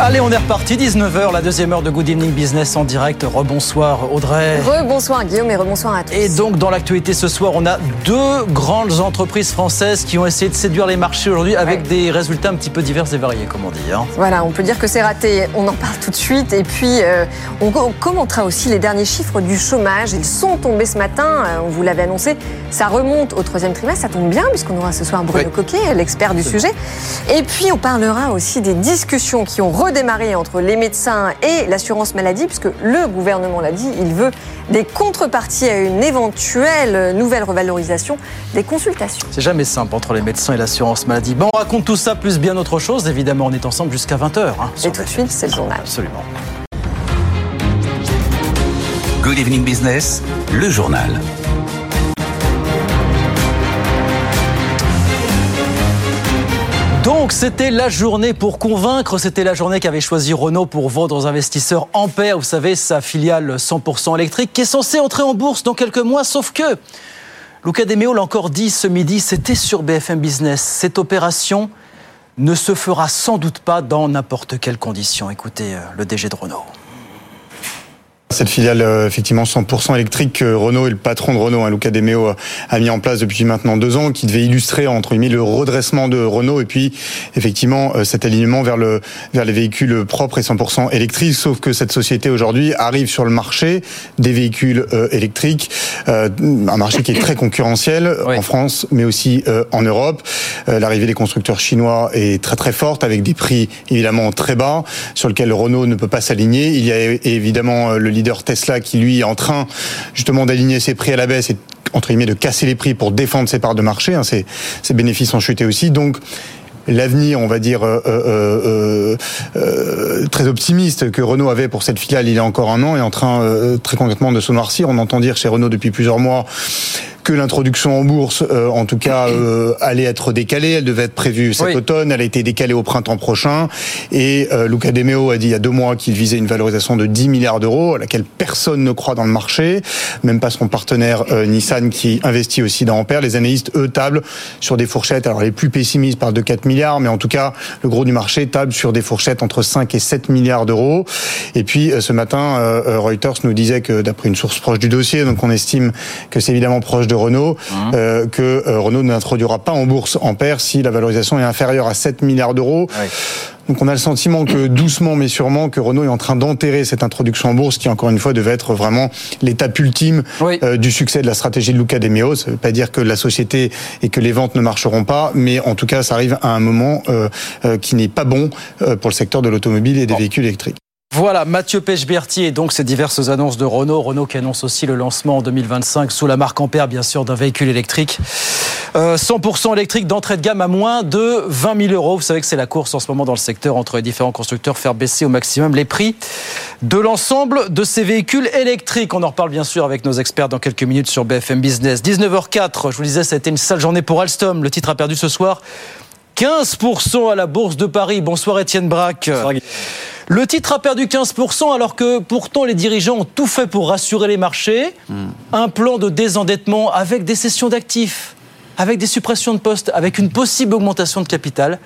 Allez, on est reparti, 19h, la deuxième heure de Good Evening Business en direct. Rebonsoir Audrey. Rebonsoir Guillaume et rebonsoir à tous. Et donc dans l'actualité ce soir, on a deux grandes entreprises françaises qui ont essayé de séduire les marchés aujourd'hui avec Ouais. des résultats un petit peu divers et variés, comme on dit. hein. Voilà, on peut dire que c'est raté. On en parle tout de suite. Et puis, euh, on, on commentera aussi les derniers chiffres du chômage. Ils sont tombés ce matin. euh, on vous l'avait annoncé. Ça remonte au troisième trimestre. Ça tombe bien, puisqu'on aura ce soir Bruno Oui. Coquet, l'expert du sujet. Et puis, on parlera aussi des discussions qui ont redémarré entre les médecins et l'assurance maladie, puisque le gouvernement l'a dit, il veut des contreparties à une éventuelle nouvelle revalorisation des consultations. C'est jamais simple entre les médecins et l'assurance maladie. Bon, on raconte tout ça plus bien autre chose. Évidemment, on est ensemble jusqu'à 20h. hein, Et tout de suite, c'est le journal. Absolument. Good evening business, le journal. Donc c'était la journée pour convaincre, c'était la journée qu'avait choisi Renault pour vendre aux investisseurs Ampère, vous savez, sa filiale 100% électrique qui est censée entrer en bourse dans quelques mois, sauf que Luca De Meo l'a encore dit ce midi, c'était sur BFM Business. Cette opération ne se fera sans doute pas dans n'importe quelles conditions. Écoutez euh, le DG de Renault. Cette filiale euh, effectivement 100% électrique que Renault et le patron de Renault, hein, Luca De Meo, a mis en place depuis maintenant deux ans, qui devait illustrer entre guillemets le redressement de Renault et puis effectivement euh, cet alignement vers le vers les véhicules propres et 100% électriques. Sauf que cette société aujourd'hui arrive sur le marché des véhicules euh, électriques, un marché qui est très concurrentiel Oui. en France, mais aussi en Europe. L'arrivée des constructeurs chinois est très très forte avec des prix évidemment très bas sur lesquels Renault ne peut pas s'aligner. Il y a évidemment le leader Tesla qui lui est en train justement d'aligner ses prix à la baisse et entre guillemets de casser les prix pour défendre ses parts de marché. hein. Ses, bénéfices ont chuté aussi. Donc l'avenir, on va dire, euh, euh, euh, très optimiste que Renault avait pour cette filiale il y a encore un an est en train très concrètement de se noircir. On entend dire chez Renault depuis plusieurs mois que l'introduction en bourse, euh, en tout cas, euh, allait être décalée. Elle devait être prévue cet Oui. automne. Elle a été décalée au printemps prochain. Et euh, Luca De Meo a dit il y a deux mois qu'il visait une valorisation de 10 milliards d'euros, à laquelle personne ne croit dans le marché, même pas son partenaire Nissan qui investit aussi dans Ampère. Les analystes, eux, tablent sur des fourchettes. Alors les plus pessimistes parlent de 4 milliards, mais en tout cas, le gros du marché table sur des fourchettes entre 5 et 7 milliards d'euros. Et puis ce matin, Reuters nous disait que d'après une source proche du dossier, donc on estime que c'est évidemment proche de Renault, euh, que euh, Renault n'introduira pas en bourse Ampère si la valorisation est inférieure à 7 milliards d'euros. Donc on a le sentiment que doucement mais sûrement que Renault est en train d'enterrer cette introduction en bourse qui encore une fois devait être vraiment l'étape ultime Oui. euh, du succès de la stratégie de Luca De Meo. Ça ne veut pas dire que la société et que les ventes ne marcheront pas, mais en tout cas ça arrive à un moment euh, euh, qui n'est pas bon pour le secteur de l'automobile et des véhicules électriques. Voilà, Mathieu Pechberti et donc ces diverses annonces de Renault. Renault qui annonce aussi le lancement en 2025 sous la marque Ampère, bien sûr, d'un véhicule électrique. Euh, 100% électrique d'entrée de gamme à moins de 20 000 euros. Vous savez que c'est la course en ce moment dans le secteur entre les différents constructeurs, faire baisser au maximum les prix de l'ensemble de ces véhicules électriques. On en reparle bien sûr avec nos experts dans quelques minutes sur BFM Business. 19h04, je vous disais, ça a été une sale journée pour Alstom. Le titre a perdu ce soir 15% à la Bourse de Paris. Bonsoir Étienne Braque. Le titre a perdu 15% alors que pourtant les dirigeants ont tout fait pour rassurer les marchés. Un plan de désendettement avec des cessions d'actifs, avec des suppressions de postes, avec une possible augmentation de capital.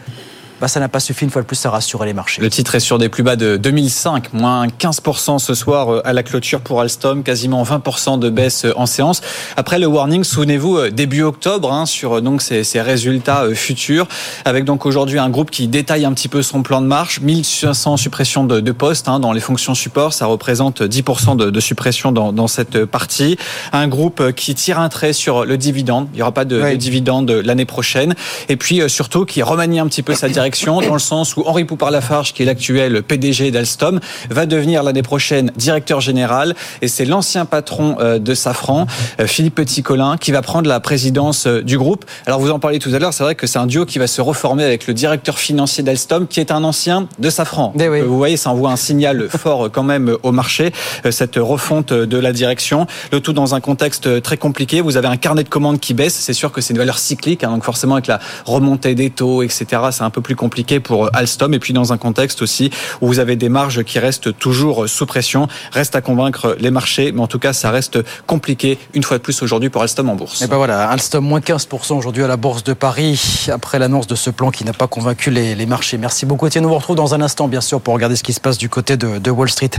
Bah, ça n'a pas suffi une fois de plus à rassurer les marchés. Le titre est sur des plus bas de 2005, moins 15% ce soir euh, à la clôture pour Alstom, quasiment 20% de baisse euh, en séance. Après le warning, souvenez-vous, euh, début octobre, hein, sur donc ces, ces résultats euh, futurs, avec donc aujourd'hui un groupe qui détaille un petit peu son plan de marche, 1500 suppressions de, de postes hein, dans les fonctions support, ça représente 10% de, de suppression dans, dans cette partie. Un groupe qui tire un trait sur le dividende, il n'y aura pas de, Oui. de dividende l'année prochaine, et puis euh, surtout qui remanie un petit peu sa direction direction, dans le sens où Henri Poupard-Lafarge, qui est l'actuel PDG d'Alstom, va devenir l'année prochaine directeur général. Et c'est l'ancien patron euh, de Safran, euh, Philippe Petit-Colin, qui va prendre la présidence euh, du groupe. Alors vous en parliez tout à l'heure, c'est vrai que c'est un duo qui va se reformer avec le directeur financier d'Alstom, qui est un ancien de Safran. Eh oui. Vous voyez, ça envoie un signal fort quand même au marché, cette refonte de la direction. Le tout dans un contexte très compliqué. Vous avez un carnet de commandes qui baisse. C'est sûr que c'est une valeur cyclique, hein, donc forcément avec la remontée des taux, etc., c'est un peu plus compliqué pour Alstom. Et puis dans un contexte aussi où vous avez des marges qui restent toujours sous pression. Reste à convaincre les marchés, mais en tout cas, ça reste compliqué une fois de plus aujourd'hui pour Alstom en bourse. Et ben voilà, Alstom moins 15% aujourd'hui à la Bourse de Paris, après l'annonce de ce plan qui n'a pas convaincu les, les marchés. Merci beaucoup Étienne, on vous retrouve dans un instant bien sûr pour regarder ce qui se passe du côté de, de Wall Street.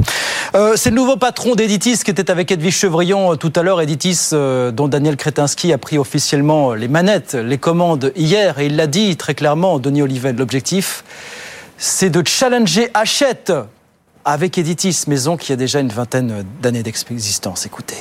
Euh, c'est le nouveau patron d'Editis qui était avec Edwige Chevrillon euh, tout à l'heure. Editis euh, dont Daniel Kretinsky a pris officiellement les manettes, les commandes hier et il l'a dit très clairement, Denis Olivet, l'objectif c'est de challenger Hachette avec Editis, maison qui a déjà une vingtaine d'années d'existence. Écoutez.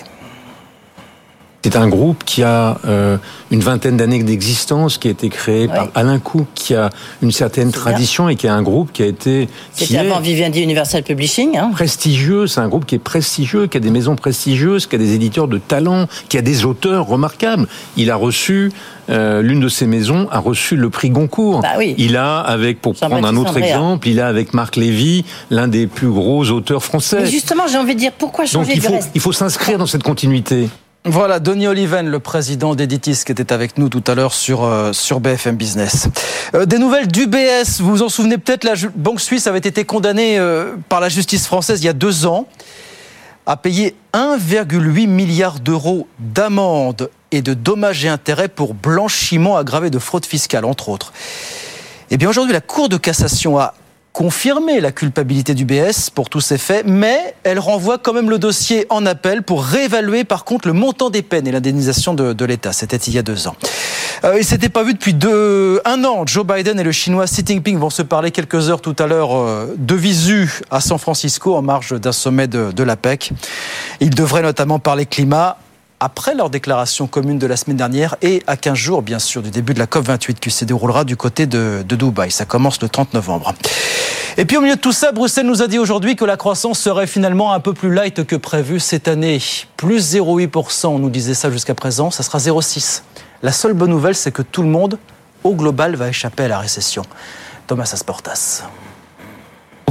C'est un groupe qui a euh, une vingtaine d'années d'existence, qui a été créé par Alain Cook, qui a une certaine tradition et qui est un groupe qui a été C'était est avant Vivendi Universal Publishing. Hein. prestigieux. C'est un groupe qui est prestigieux, qui a des maisons prestigieuses, qui a des éditeurs de talent, qui a des auteurs remarquables. Il a reçu euh, l'une de ces maisons a reçu le prix Goncourt. Bah oui. Il a avec pour prendre un autre Andréa. exemple, il a avec Marc Lévy l'un des plus gros auteurs français. Mais justement, j'ai envie de dire pourquoi Donc changer il du faut reste? il faut s'inscrire dans cette continuité. Voilà, Denis Oliven, le président d'Editis, qui était avec nous tout à l'heure sur, euh, sur BFM Business. Euh, des nouvelles d'UBS, vous vous en souvenez peut-être, la Banque Suisse avait été condamnée euh, par la justice française il y a deux ans à payer 1,8 milliard d'euros d'amende et de dommages et intérêts pour blanchiment aggravé de fraude fiscale, entre autres. Eh bien, aujourd'hui, la Cour de cassation a confirmé la culpabilité du BS pour tous ces faits, mais elle renvoie quand même le dossier en appel pour réévaluer par contre le montant des peines et l'indemnisation de, l'État. C'était il y a deux ans. Euh, ils s'étaient pas vus depuis deux, un an. Joe Biden et le Chinois Xi Jinping vont se parler quelques heures tout à l'heure euh, de visu à San Francisco en marge d'un sommet de, de l'APEC. Ils devraient notamment parler climat après leur déclaration commune de la semaine dernière et à 15 jours, bien sûr, du début de la COP28 qui se déroulera du côté de, Dubaï. Ça commence le 30 novembre. Et puis au milieu de tout ça, Bruxelles nous a dit aujourd'hui que la croissance serait finalement un peu plus light que prévu cette année. Plus 0,8%, on nous disait ça jusqu'à présent, ça sera 0,6%. La seule bonne nouvelle, c'est que tout le monde, au global, va échapper à la récession. Thomas Asportas.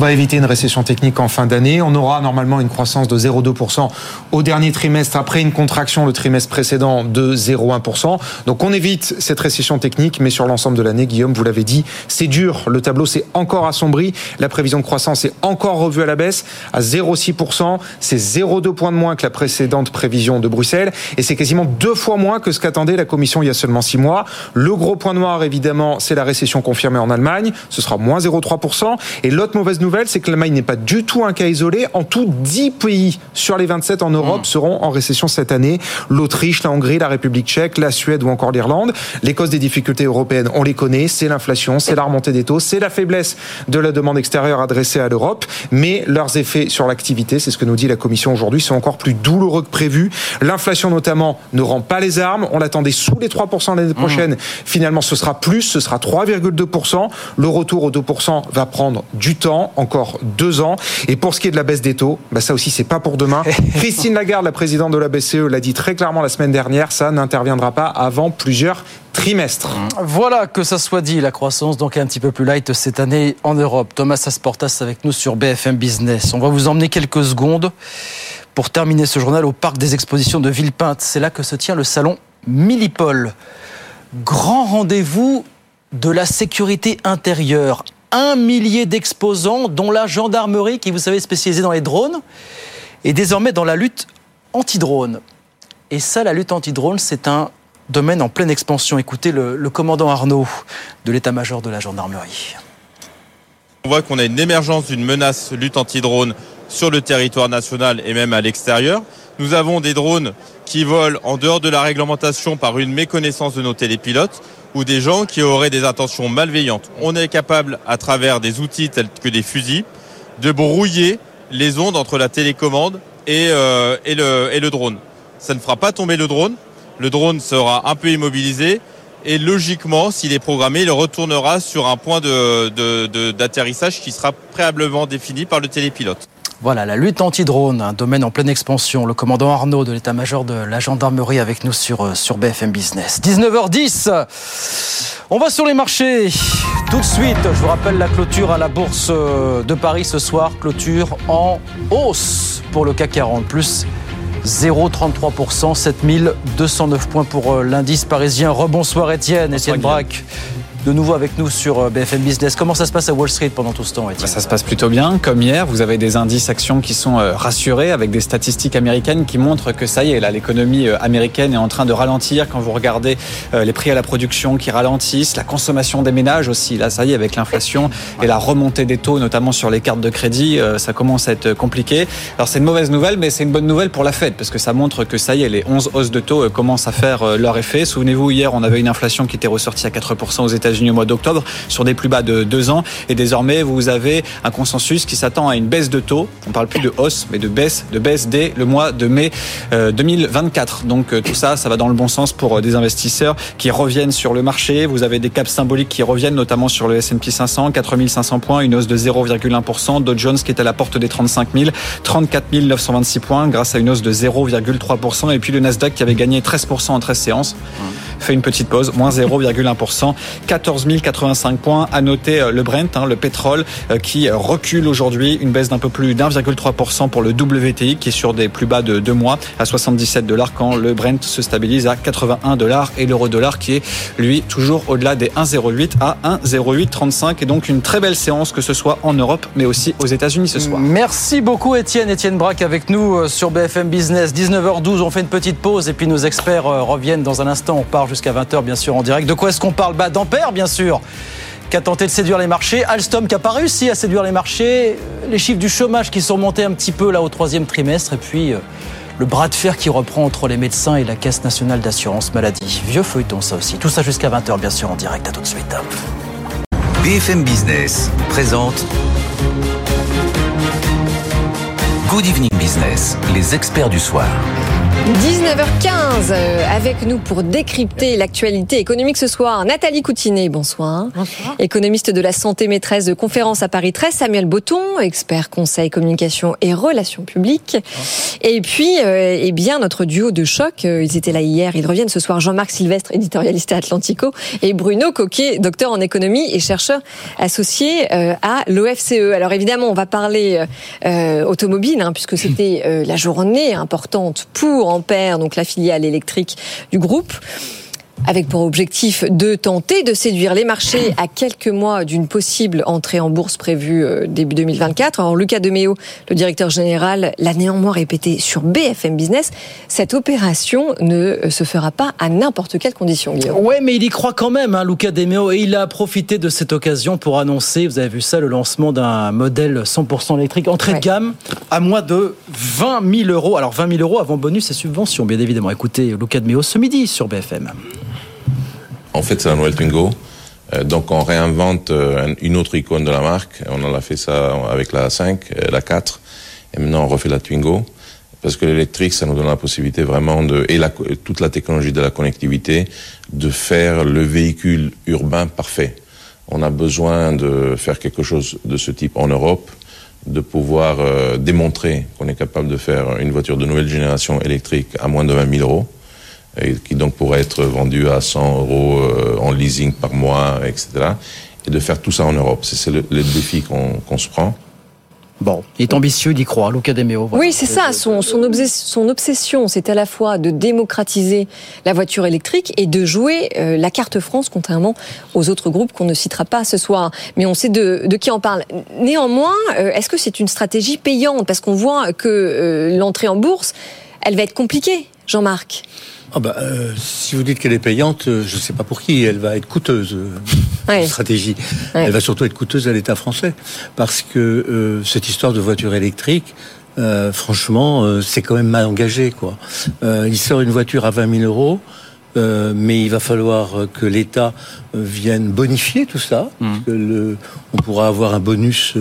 On va éviter une récession technique en fin d'année. On aura normalement une croissance de 0,2% au dernier trimestre après une contraction le trimestre précédent de 0,1%. Donc on évite cette récession technique, mais sur l'ensemble de l'année, Guillaume, vous l'avez dit, c'est dur. Le tableau s'est encore assombri. La prévision de croissance est encore revue à la baisse à 0,6%. C'est 0,2 points de moins que la précédente prévision de Bruxelles. Et c'est quasiment deux fois moins que ce qu'attendait la Commission il y a seulement six mois. Le gros point noir, évidemment, c'est la récession confirmée en Allemagne. Ce sera moins 0,3%. Et l'autre mauvaise nouvelle, c'est que l'Allemagne n'est pas du tout un cas isolé. En tout, 10 pays sur les 27 en Europe seront en récession cette année. L'Autriche, la Hongrie, la République tchèque, la Suède ou encore l'Irlande. Les causes des difficultés européennes, on les connaît. C'est l'inflation, c'est la remontée des taux, c'est la faiblesse de la demande extérieure adressée à l'Europe. Mais leurs effets sur l'activité, c'est ce que nous dit la Commission aujourd'hui, sont encore plus douloureux que prévu. L'inflation notamment ne rend pas les armes. On l'attendait sous les 3% l'année prochaine. Finalement, ce sera plus, ce sera 3,2%. Le retour aux 2% va prendre du temps, encore deux ans. Et pour ce qui est de la baisse des taux, bah ça aussi, c'est pas pour demain. Christine Lagarde, la présidente de la BCE, l'a dit très clairement la semaine dernière, ça n'interviendra pas avant plusieurs trimestres. Voilà que ça soit dit, la croissance donc est un petit peu plus light cette année en Europe. Thomas Asportas avec nous sur BFM Business. On va vous emmener quelques secondes pour terminer ce journal au parc des expositions de Villepinte. C'est là que se tient le salon Millipol. Grand rendez-vous de la sécurité intérieure. Un millier d'exposants, dont la gendarmerie, qui vous savez spécialisée dans les drones, et désormais dans la lutte anti-drone. Et ça, la lutte anti-drone, c'est un domaine en pleine expansion. Écoutez le, le commandant Arnaud de l'état-major de la gendarmerie. On voit qu'on a une émergence d'une menace lutte anti-drone sur le territoire national et même à l'extérieur. Nous avons des drones qui volent en dehors de la réglementation par une méconnaissance de nos télépilotes ou des gens qui auraient des intentions malveillantes. On est capable, à travers des outils tels que des fusils, de brouiller les ondes entre la télécommande et, euh, le, drone. Ça ne fera pas tomber le drone. Le drone sera un peu immobilisé, Et logiquement, s'il est programmé, il retournera sur un point d'atterrissage qui sera préalablement défini par le télépilote. Voilà, la lutte anti-drone, un domaine en pleine expansion. Le commandant Arnaud de l'état-major de la gendarmerie avec nous sur, euh, sur BFM Business. 19h10, on va sur les marchés. Tout de suite, je vous rappelle la clôture à la bourse euh, de Paris ce soir. Clôture en hausse pour le CAC 40, plus 0,33%, 7209 points pour euh, l'indice parisien. Rebonsoir Étienne, Étienne Braque de nouveau avec nous sur euh, BFM Business. Comment ça se passe à Wall Street pendant tout ce temps bah, Ça se passe plutôt bien. Comme hier, vous avez des indices actions qui sont euh, rassurés avec des statistiques américaines qui montrent que ça y est, là, l'économie euh, américaine est en train de ralentir. Quand vous regardez les prix à la production qui ralentissent, la consommation des ménages aussi, là, ça y est, avec l'inflation et la remontée des taux, notamment sur les cartes de crédit, ça commence à être compliqué. Alors c'est une mauvaise nouvelle, mais c'est une bonne nouvelle pour la Fed parce que ça montre que ça y est, les 11 hausses de taux commencent à faire leur effet. Souvenez-vous, hier, on avait une inflation qui était ressortie à 4% aux États-Unis au mois d'octobre sur des plus bas de deux ans. Et désormais, vous avez un consensus qui s'attend à une baisse de taux. On parle plus de hausse, mais de baisse, de baisse dès le mois de mai 2024. Euh, Donc euh, tout ça, ça va dans le bon sens pour euh, des investisseurs qui reviennent sur le marché. Vous avez des caps symboliques qui reviennent, notamment sur le S&P 500, 4500 points, une hausse de 0,1%. Dow Jones qui est à la porte des 35 000, 34 926 points grâce à une hausse de 0,3%. Et puis le Nasdaq qui avait gagné 13% en 13 séances fait une petite pause, moins 0,1%, 14 085 points. À noter euh, le Brent, hein, le pétrole, euh, qui recule aujourd'hui, une baisse d'un peu plus d'1,3% pour le WTI, qui est sur des plus bas de deux mois, à 77 dollars, quand le Brent se stabilise à 81 dollars et l'euro dollar qui est, lui, toujours au-delà des 1,08 à 1,0835. Et donc une très belle séance, que ce soit en Europe, mais aussi aux États-Unis ce soir. Merci beaucoup, Étienne. Étienne Braque avec nous euh, sur BFM Business. 19h12, on fait une petite pause et puis nos experts reviennent dans un instant. On jusqu'à 20h, bien sûr, en direct. De quoi est-ce qu'on parle? Bah, D'Ampère, bien sûr qui a tenté de séduire les marchés, Alstom qui n'a pas réussi à séduire les marchés, les chiffres du chômage qui sont montés un petit peu là au troisième trimestre, et puis euh, le bras de fer qui reprend entre les médecins et la Caisse nationale d'assurance maladie. Vieux feuilleton ça aussi. Tout ça jusqu'à 20h bien sûr en direct. À tout de suite. BFM Business présente Good Evening Business, les experts du soir. 19h15 euh, avec nous pour décrypter l'actualité économique ce soir. Nathalie Coutinet, bonsoir. Bonsoir. Économiste de la santé, maîtresse de conférence à Paris 13. Samuel Botton, expert conseil communication et relations publiques. Et puis, euh, eh bien, notre duo de choc. euh, Ils étaient là hier, ils reviennent ce soir. Jean-Marc Sylvestre, éditorialiste à Atlantico, et Bruno Coquet, docteur en économie et chercheur associé euh, à l'OFCE. Alors évidemment, on va parler euh, automobile, hein, puisque c'était euh, la journée importante pour Ampère, donc la filiale électrique du groupe avec pour objectif de tenter de séduire les marchés à quelques mois d'une possible entrée en bourse prévue euh, début 2024. Alors Lucas Demeo, le directeur général, l'a néanmoins répété sur BFM Business, cette opération ne euh, se fera pas à n'importe quelle condition, Guillaume. Ouais, mais il y croit quand même, hein, Luca Demeo, et il a profité de cette occasion pour annoncer, vous avez vu ça, le lancement d'un modèle 100% électrique, entrée Ouais. de gamme, à moins de 20 000 euros. Alors 20 000 euros avant bonus et subventions, bien évidemment. Écoutez, Luca Demeo ce midi sur BFM. En fait, c'est la nouvelle Twingo. Euh, donc, on réinvente euh, une autre icône de la marque. On en a fait ça avec la 5, euh, la 4. Et maintenant, on refait la Twingo. Parce que l'électrique, ça nous donne la possibilité vraiment de, et toute la technologie de la connectivité, de faire le véhicule urbain parfait. On a besoin de faire quelque chose de ce type en Europe, de pouvoir démontrer qu'on est capable de faire une voiture de nouvelle génération électrique à moins de 20 000 euros et qui donc pourrait être vendu à 100 euros euh, en leasing par mois, etc. Et de faire tout ça en Europe. C'est c'est le, le défi qu'on qu'on se prend. Bon, il est ambitieux, il y croit, Luca Demeo. voilà. Oui, c'est ça. Son, son, obsession, son obsession, c'est à la fois de démocratiser la voiture électrique et de jouer euh, la carte France, contrairement aux autres groupes qu'on ne citera pas ce soir. Mais on sait de, de qui on parle. Néanmoins, euh, est-ce que c'est une stratégie payante? Parce qu'on voit que euh, l'entrée en bourse, elle va être compliquée, Jean-Marc. Ah bah, euh, si vous dites qu'elle est payante, euh, je ne sais pas pour qui, elle va être coûteuse, euh, Ouais. stratégie. Ouais. Elle va surtout être coûteuse à l'État français, parce que euh, cette histoire de voiture électrique, euh, franchement, euh, c'est quand même mal engagé. Quoi. Euh, il sort une voiture à 20 000 euros, euh, mais il va falloir euh, que l'État euh, vienne bonifier tout ça. parce que le- on pourra avoir un bonus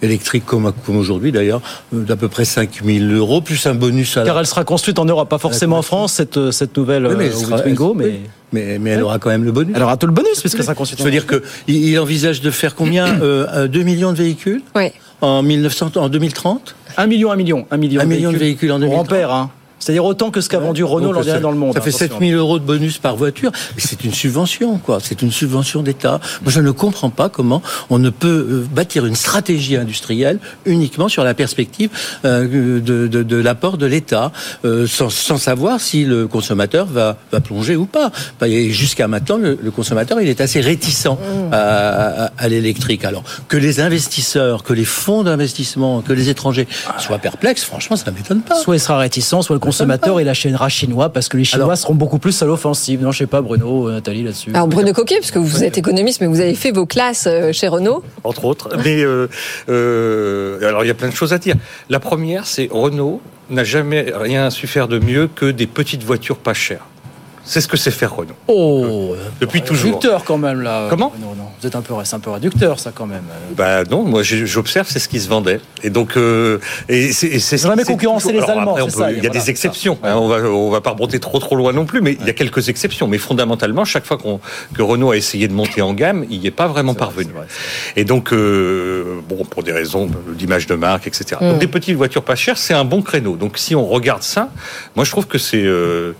électrique comme, comme aujourd'hui d'ailleurs, d'à peu près 5 000 euros, plus un bonus à la Car elle sera construite en Europe, pas forcément en France, cette, cette nouvelle Oui, mais elle sera- Twingo, elle- mais... oui. mais, mais elle aura quand même le bonus. Elle aura tout le bonus, puisque ça constitue. Je veux dire que il il envisage de faire combien euh, 2 millions de véhicules Ouais. en, 1900, en 2030 Un million, un million, un million. Un million de véhicules en 2030. On perd, hein. C'est-à-dire autant que ce qu'a vendu Renault l'an dernier dans le monde. Ça fait attention. 7000 euros de bonus par voiture. Mais c'est une subvention, quoi. C'est une subvention d'État. Moi, je ne comprends pas comment on ne peut euh, bâtir une stratégie industrielle uniquement sur la perspective euh, de, l'apport de l'État, euh, sans, sans savoir si le consommateur va, va plonger ou pas. Bah, Jusqu'à maintenant, le, le consommateur, il est assez réticent à, à- à l'électrique. Alors, que les investisseurs, que les fonds d'investissement, que les étrangers soient perplexes, franchement, ça ne m'étonne pas. Soit il sera réticent, soit le consommateur il achètera chinois parce que les Chinois Alors- seront beaucoup plus à l'offensive. Non, je sais pas, Bruno, euh, Nathalie là-dessus. Alors Bruno Coquet, parce que vous êtes économiste, mais vous avez fait vos classes euh, chez Renault. entre autres. Mais euh, euh, alors il y a plein de choses à dire. La première, c'est Renault n'a jamais rien su faire de mieux que des petites voitures pas chères. C'est ce que c'est faire Renault. Oh, Depuis toujours. réducteur quand même là. Comment Non, non, vous êtes un peu, c'est un peu réducteur ça quand même. Bah non, moi j'observe c'est ce qui se vendait. Et donc euh, et c'est c'est Jamais c'est concurrencer les Allemands, après, on c'est peut- ça, Il y a voilà, des exceptions. hein, on va on va pas remonter trop trop loin non plus, mais il y a quelques exceptions. Mais fondamentalement, chaque fois qu'on que Renault a essayé de monter en gamme, il n'y est pas vraiment parvenu. Et donc euh, bon pour des raisons d'image de marque, etc. Mm. Donc des petites voitures pas chères, c'est un bon créneau. Donc si on regarde ça, moi je trouve que c'est euh,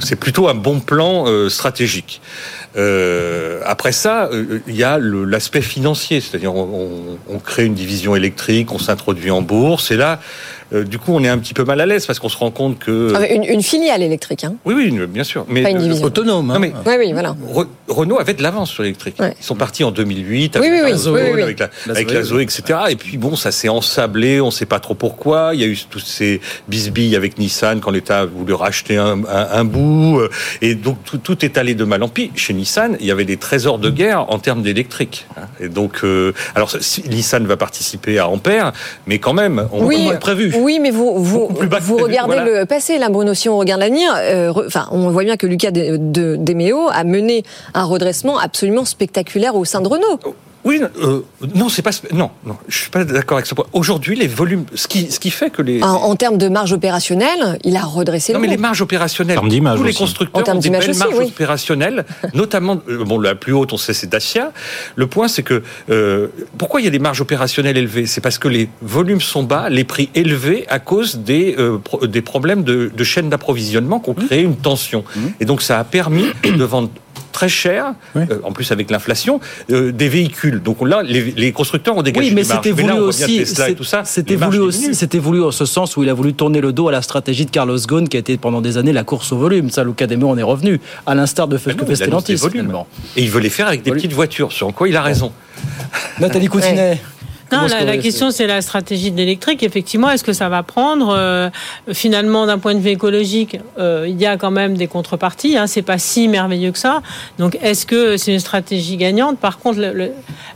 c'est plutôt un bon plan euh, stratégique. Euh, après ça, euh, il y a l'aspect financier, c'est-à-dire on, on- on crée une division électrique, on s'introduit en bourse, et là, euh, du coup, on est un petit peu mal à l'aise parce qu'on se rend compte que Ah, Une, une filiale électrique. Hein. oui, oui, une- bien sûr, mais Pas une euh, division. Autonome. hein. Non, mais Oui, oui, voilà. Re- Renault avait de l'avance sur l'électrique. Ouais. Ils sont partis en 2008 Oui, avec oui, la oui, Zoé, oui, oui, oui. avec la, La avec Zoé, la Zoé, etc. Et puis bon, ça s'est ensablé, on ne sait pas trop pourquoi. Il y a eu tous ces bisbilles avec Nissan quand l'État a voulu racheter un, un- un bout. euh, Et donc tout, tout est allé de mal en pis. Chez Nissan, il y avait des trésors de guerre en termes d'électrique. hein. Et donc, euh, alors si- Nissan va participer à Ampère, mais quand même, on Oui, on l'a prévu. Oui, mais vous, vous, regardez voilà. le passé, là, Bruno. Si on regarde l'avenir, euh, enfin, on voit bien que Lucas de, de- Demeo a mené un redressement absolument spectaculaire au sein de Renault. Oui, euh, non, c'est pas non, non, je suis pas d'accord avec ce point. Aujourd'hui, les volumes, ce qui ce qui fait que les En, en termes de marge opérationnelle, il a redressé Non, le mais les marges opérationnelles. En Tous les aussi. En constructeurs termes ont des belles aussi, marges oui. opérationnelles, notamment, euh, bon, la plus haute, on sait, c'est Dacia. Le point, c'est que, euh, pourquoi il y a des marges opérationnelles élevées? C'est parce que les volumes sont bas, les prix élevés à cause des, euh, pro- des problèmes de, de chaîne d'approvisionnement qui ont Mmh. créé une tension. Et donc, ça a permis de vendre très cher, euh, en plus avec l'inflation, euh, des véhicules. Donc là, les, les constructeurs ont dégagé Oui, mais des marges. c'était voulu là, on aussi. Tesla et c'est- tout ça, C'était voulu aussi. C'était voulu en ce sens où il a voulu tourner le dos à la stratégie de Carlos Ghosn, qui a été pendant des années la course au volume. Ça, Luca Demo en est revenu, à l'instar de volumes. finalement. Et il veut les faire avec des petites voitures, sur quoi il a raison. Nathalie Coutinet. Non, la, question c'est la stratégie de l'électrique. Effectivement, est-ce que ça va prendre Euh, Finalement, d'un point de vue écologique, euh, il y a quand même des contreparties. Hein, c'est pas si merveilleux que ça. Donc, est-ce que c'est une stratégie gagnante? Par contre, le- le-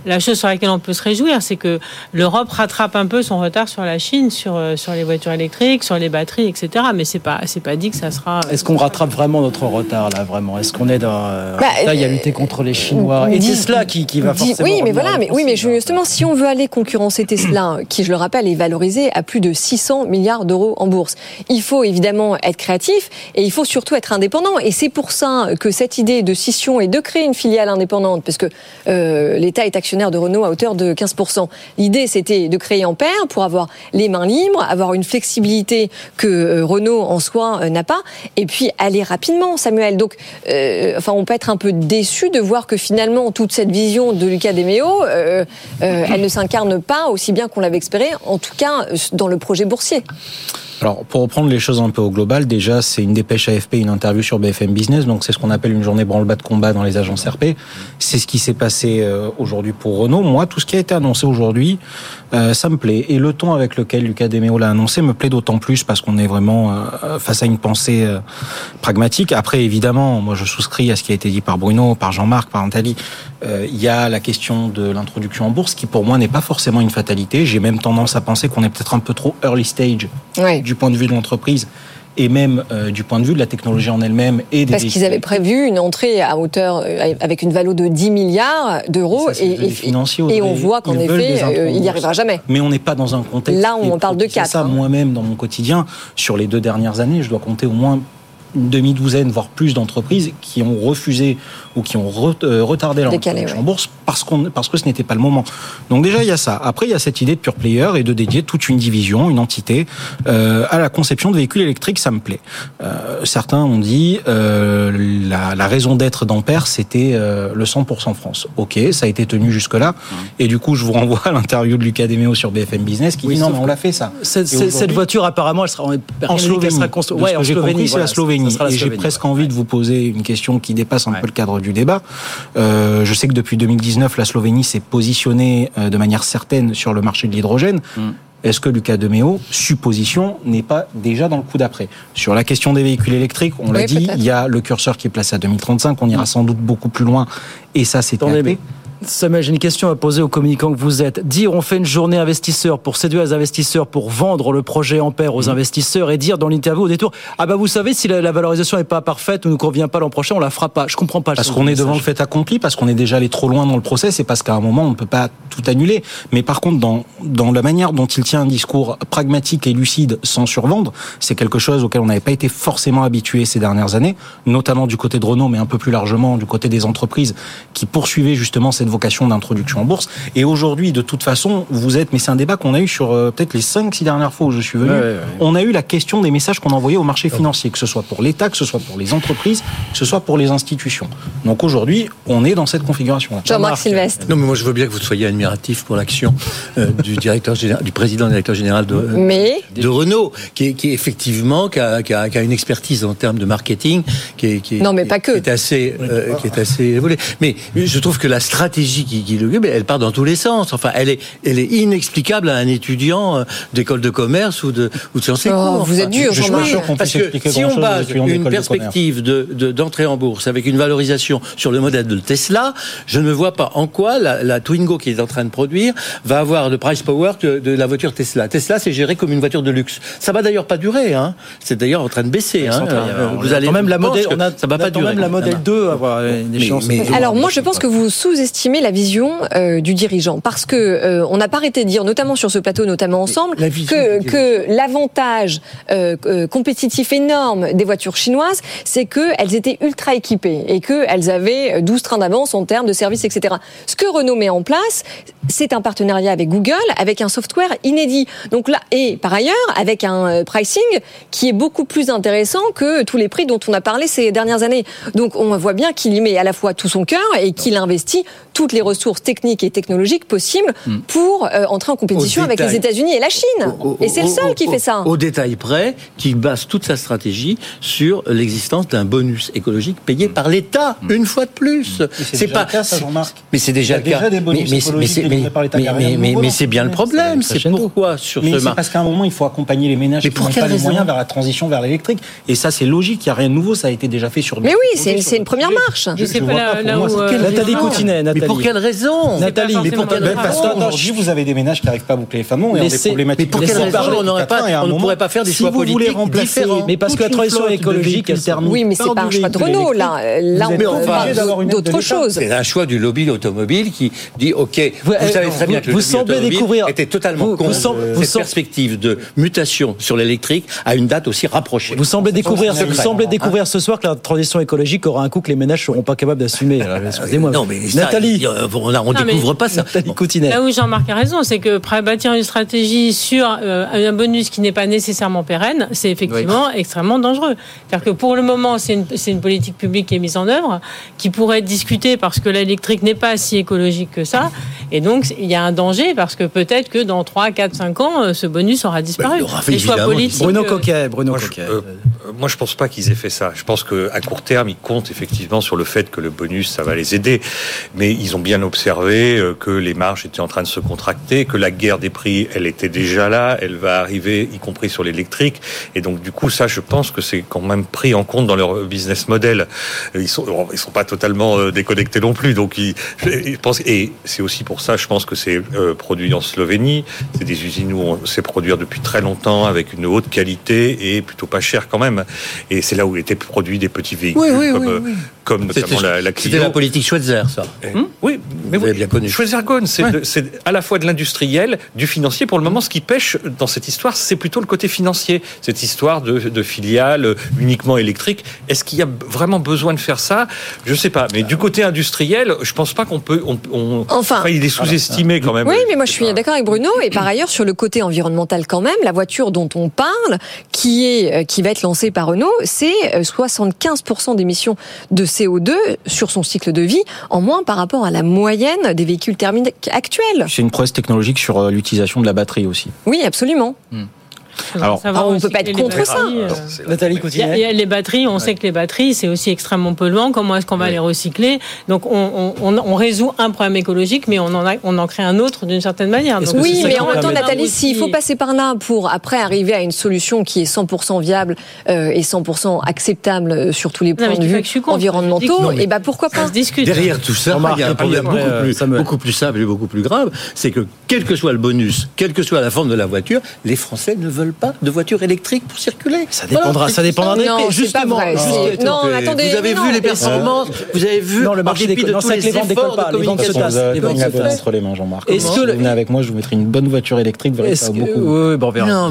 la chose sur laquelle on peut se réjouir, c'est que l'Europe rattrape un peu son retard sur la Chine, sur euh, sur les voitures électriques, sur les batteries, etc. Mais c'est pas c'est pas dit que ça sera. Est-ce qu'on rattrape vraiment notre retard là vraiment? Est-ce qu'on est dans euh, Bah, bataille à lutter contre les Chinois? et Dis- Tesla qui, qui va forcément Oui, mais voilà, mais oui, mais l'offensive, justement, si on veut aller concurrencer Tesla, qui, je le rappelle, est valorisé à plus de 600 milliards d'euros en bourse, il faut évidemment être créatif et il faut surtout être indépendant. Et c'est pour ça que cette idée de scission et de créer une filiale indépendante, parce que euh, l'État est actionnaire de Renault à hauteur de 15%. L'idée, c'était de créer Ampère pour avoir les mains libres, avoir une flexibilité que euh, Renault en soi euh, n'a pas, et puis aller rapidement, Samuel. Donc, enfin, on peut être un peu déçu de voir que finalement toute cette vision de Lucas Demeo, euh, elle ne s'incarne pas aussi bien qu'on l'avait espéré, en tout cas euh, dans le projet boursier. Alors, pour reprendre les choses un peu au global, déjà, c'est une dépêche AFP, une interview sur BFM Business. Donc, c'est ce qu'on appelle une journée branle-bas de combat dans les agences RP. C'est ce qui s'est passé euh, aujourd'hui pour Renault. Moi, tout ce qui a été annoncé aujourd'hui, euh, ça me plaît. Et le ton avec lequel Lucas Demeo l'a annoncé me plaît d'autant plus parce qu'on est vraiment euh, face à une pensée pragmatique. Après, évidemment, moi, je souscris à ce qui a été dit par Bruno, par Jean-Marc, par Nathalie. Il y a la question de l'introduction en bourse qui, pour moi, n'est pas forcément une fatalité. J'ai même tendance à penser qu'on est peut-être un peu trop early stage Ouais. Du point de vue de l'entreprise et même euh, du point de vue de la technologie en elle-même et des Parce qu'ils avaient prévu une entrée à hauteur euh, avec une valeur de 10 milliards d'euros et, et- financiers, et on voit qu'en effet, euh, il n'y arrivera jamais. Mais on n'est pas dans un contexte. Là, on en parle de propice à quatre, Ça, hein. moi-même, dans mon quotidien, sur les deux dernières années, je dois compter au moins une demi-douzaine, voire plus d'entreprises qui ont refusé ou qui ont re- euh, retardé leur ouais. en bourse parce, qu'on, parce que ce n'était pas le moment. Donc déjà, il y a ça. Après, il y a cette idée de pure player et de dédier toute une division, une entité euh, à la conception de véhicules électriques, ça me plaît. Euh, certains ont dit euh, la, la raison d'être d'Ampère, c'était euh, le 100% France. Ok, ça a été tenu jusque-là. Et du coup, je vous renvoie à l'interview de Lucas Demeo sur BFM Business qui Oui, dit non, mais on l'a fait ça. Et Cette, voiture, apparemment, elle sera en, en elle Slovénie. sera constru- De ouais, en Slovénie, c'est voilà, la ça Slovénie. Et j'ai presque ouais. envie de vous poser une question qui dépasse un peu le cadre du débat. Euh, je sais que depuis 2019, la Slovénie s'est positionnée euh, de manière certaine sur le marché de l'hydrogène. Mm. Est-ce que Lucas Demeo, supposition, n'est pas déjà dans le coup d'après? Sur la question des véhicules électriques, on l'a dit, il y a le curseur qui est placé à 2035, on ira sans doute beaucoup plus loin, et ça c'est mais Samuel, j'ai une question à poser aux communicants que vous êtes. Dire on fait une journée investisseur pour séduire les investisseurs, pour vendre le projet Ampère aux investisseurs et dire dans l'interview au détour ah bah vous savez si la, la valorisation n'est pas parfaite ou ne convient pas l'an prochain on la fera pas. Je comprends pas. Parce qu'on est devant le fait accompli, parce qu'on est déjà allé trop loin dans le process, et parce qu'à un moment, on ne peut pas tout annuler. Mais par contre, dans, dans la manière dont il tient un discours pragmatique et lucide sans survendre, c'est quelque chose auquel on n'avait pas été forcément habitué ces dernières années, notamment du côté de Renault, mais un peu plus largement du côté des entreprises qui poursuivaient justement cette vocation d'introduction en bourse. Et aujourd'hui, de toute façon, vous êtes, mais c'est un débat qu'on a eu sur euh, peut-être les 5-6 dernières fois où je suis venu, Ouais, ouais, ouais. on a eu la question des messages qu'on envoyait au marché financier, que ce soit pour l'État, que ce soit pour les entreprises, que ce soit pour les institutions. Donc aujourd'hui, on est dans cette configuration-là. Jean-Marc Sylvestre. Non, mais moi je veux bien que vous soyez admiratif pour l'action euh, du directeur général, du président directeur général de, euh, Mais de Renault, qui est, qui est effectivement qui a, qui a- qui a une expertise en termes de marketing, qui est, qui est- Non, mais pas qui que. est assez, qui est assez évoluée. Mais je trouve que la stratégie qui, qui le elle part dans tous les sens. Enfin, elle est, elle est inexplicable à un étudiant euh, d'école de commerce ou de, ou de sciences Oh, vous êtes dur, je pas sûr qu'on Parce que si on base une perspective de- de- d'entrée en bourse avec une valorisation sur le modèle de Tesla, je ne vois pas en quoi la, la Twingo qui est en train de produire va avoir le price power de, de la voiture Tesla. Tesla, c'est géré comme une voiture de luxe. Ça va d'ailleurs pas durer. Hein. C'est d'ailleurs en train de baisser. Hein. Euh, On attend même la je modèle, que on a, ça va on pas durer. même la modèle Non, non. 2 avoir une Mais- échéance. mais- Alors moi, je pense que vous sous-estimez la vision euh, du dirigeant parce que euh, on n'a pas arrêté de dire, notamment sur ce plateau, notamment ensemble, la que, l'avantage euh, compétitif énorme des voitures chinoises, c'est qu'elles étaient ultra équipées et qu'elles avaient 12 trains d'avance en termes de services, etc. Ce que Renault met en place, c'est un partenariat avec Google, avec un software inédit. Donc là, et par ailleurs, avec un pricing qui est beaucoup plus intéressant que tous les prix dont on a parlé ces dernières années. Donc on voit bien qu'il y met à la fois tout son cœur et qu'il investit toutes les ressources techniques et technologiques possibles pour euh, entrer en compétition Au avec détail. les États-Unis et la Chine. Au- et c'est le seul au- qui au- fait ça. Au détail près, qui base toute sa stratégie sur l'existence d'un bonus écologique payé par l'État, une fois de plus. c'est déjà le cas, ça, Jean-Marc. Mais c'est déjà le cas. déjà des bonus mais, mais- c'est ce bien le problème. C'est pourquoi sur Mais ce c'est marché. parce qu'à un moment, il faut accompagner les ménages Mais qui pour n'ont pas les moyens vers la transition vers l'électrique. Et ça, c'est logique, il n'y a rien de nouveau, ça a été déjà fait sur Mais oui, c'est une première marche. Je sais pas là, pas, où. euh, Nathalie. Coutinet, Nathalie. pour quelle raison Nathalie, mais pour quelle le parce Ah, qu'aujourd'hui, vous avez des ménages qui n'arrivent pas à boucler les mois et ont des problématiques. Mais pour quelle raison on ne pourrait pas faire des choix vous voulez politiques remplacer- différents Mais parce que la transition écologique, véhicules elle termine. Oui, mais c'est pas un choix de Renault, là. Là, on parle d'autre chose. C'est un choix du lobby automobile qui dit OK, vous, Vous- savez très bien vous- que le lobby découvrir- était totalement contre cette perspective de mutation sur l'électrique à une date aussi rapprochée. Vous semblez découvrir, vous semblez découvrir ce soir que la transition écologique aura un coût que les ménages seront pas capables d'assumer. Alors, Excusez-moi. Nathalie, euh, on ne mais- découvre pas ça. Coutinet. Là où Jean-Marc a raison, c'est que bâtir une stratégie sur euh, un bonus qui n'est pas nécessairement pérenne, c'est effectivement extrêmement dangereux. C'est-à-dire que pour le moment, c'est une, politique publique qui est mise en œuvre, qui pourrait être discutée parce que l'électrique n'est pas si écologique que ça. Et donc, il y a un danger parce que peut-être que dans 3, 4, 5 ans, euh, ce bonus aura disparu. il aura fait Les choix politiques. Bruno Coquet, Bruno Moi, je, Coquet. euh, euh, moi, je pense pas qu'ils aient fait ça. Je pense qu'à court terme, ils comptent effectivement sur le fait que le bonus, ça va les aider. Mais ils ont bien observé euh, que les marges étaient en train de se contracter, que la guerre des prix, elle était déjà là, elle va arriver, y compris sur l'électrique. Et donc, du coup, ça, je pense que c'est quand même pris en compte dans leur business model. Euh, Ils sont, ils sont pas totalement euh, déconnectés non plus. Donc, ils, je pense, et c'est aussi pour ça, je pense que c'est produit en Slovénie. C'est des usines où on sait produire depuis très longtemps avec une haute qualité et plutôt pas cher quand même. Et c'est là où étaient produits des petits véhicules Oui, oui, comme, oui, oui. comme notamment la, la Clio. c'était la politique Schweitzer, ça. Eh, Oui, Mais vous avez bien connu. Schweiz-Ergon, c'est à la fois de l'industriel, du financier. Pour le moment, ce qui pêche dans cette histoire, c'est plutôt le côté financier. Cette histoire de, de filiales uniquement électriques. Est-ce qu'il y a vraiment besoin de faire ça? Je sais pas. Mais du côté industriel, je pense pas qu'on peut. On, on- Enfin. il est sous-estimé quand même. Oui, mais moi je suis d'accord avec Bruno. Et par ailleurs, sur le côté environnemental quand même, la voiture dont on parle, qui est euh, qui va être lancée par Renault, c'est euh, 75% d'émissions de CO2 sur son cycle de vie en moins par rapport à la moyenne des véhicules thermiques actuels. C'est une prouesse technologique sur euh, l'utilisation de la batterie aussi. Oui, absolument. Alors, Ah, on peut pas être contre ça. Nathalie Il y a- il y a les batteries, on sait que les batteries, c'est aussi extrêmement polluant. Comment est-ce qu'on va les recycler? Donc, on, on- on- on résout un problème écologique, mais on en, a- on en crée un autre d'une certaine manière. Donc, Oui, mais en même temps, Nathalie, s'il faut passer par là pour après arriver à une solution qui est 100% viable euh, et 100% acceptable euh, sur tous les points de pas vue environnementaux, et ben pourquoi pas Derrière tout ça, il y a un problème beaucoup, euh, plus, beaucoup plus simple et beaucoup plus grave. C'est que quel que soit le bonus, quelle que soit la forme de la voiture, les Français ne veulent pas de voiture électrique pour circuler. Ça dépendra, ça dépendra des pas Justement, vrai. non, attendez, Vous avez non, vu les performances, vous avez vu Non, le marché décolle. de Non, tous les les ventes efforts pas. de Les ventes se communication. tassent. Les ventes se tassent. entre les mains, Jean-Marc. Est-ce que venez avec moi, je vous mettrai une bonne voiture électrique, vous verrez Est-ce ça que, beaucoup. oui, oui, bon, on verra.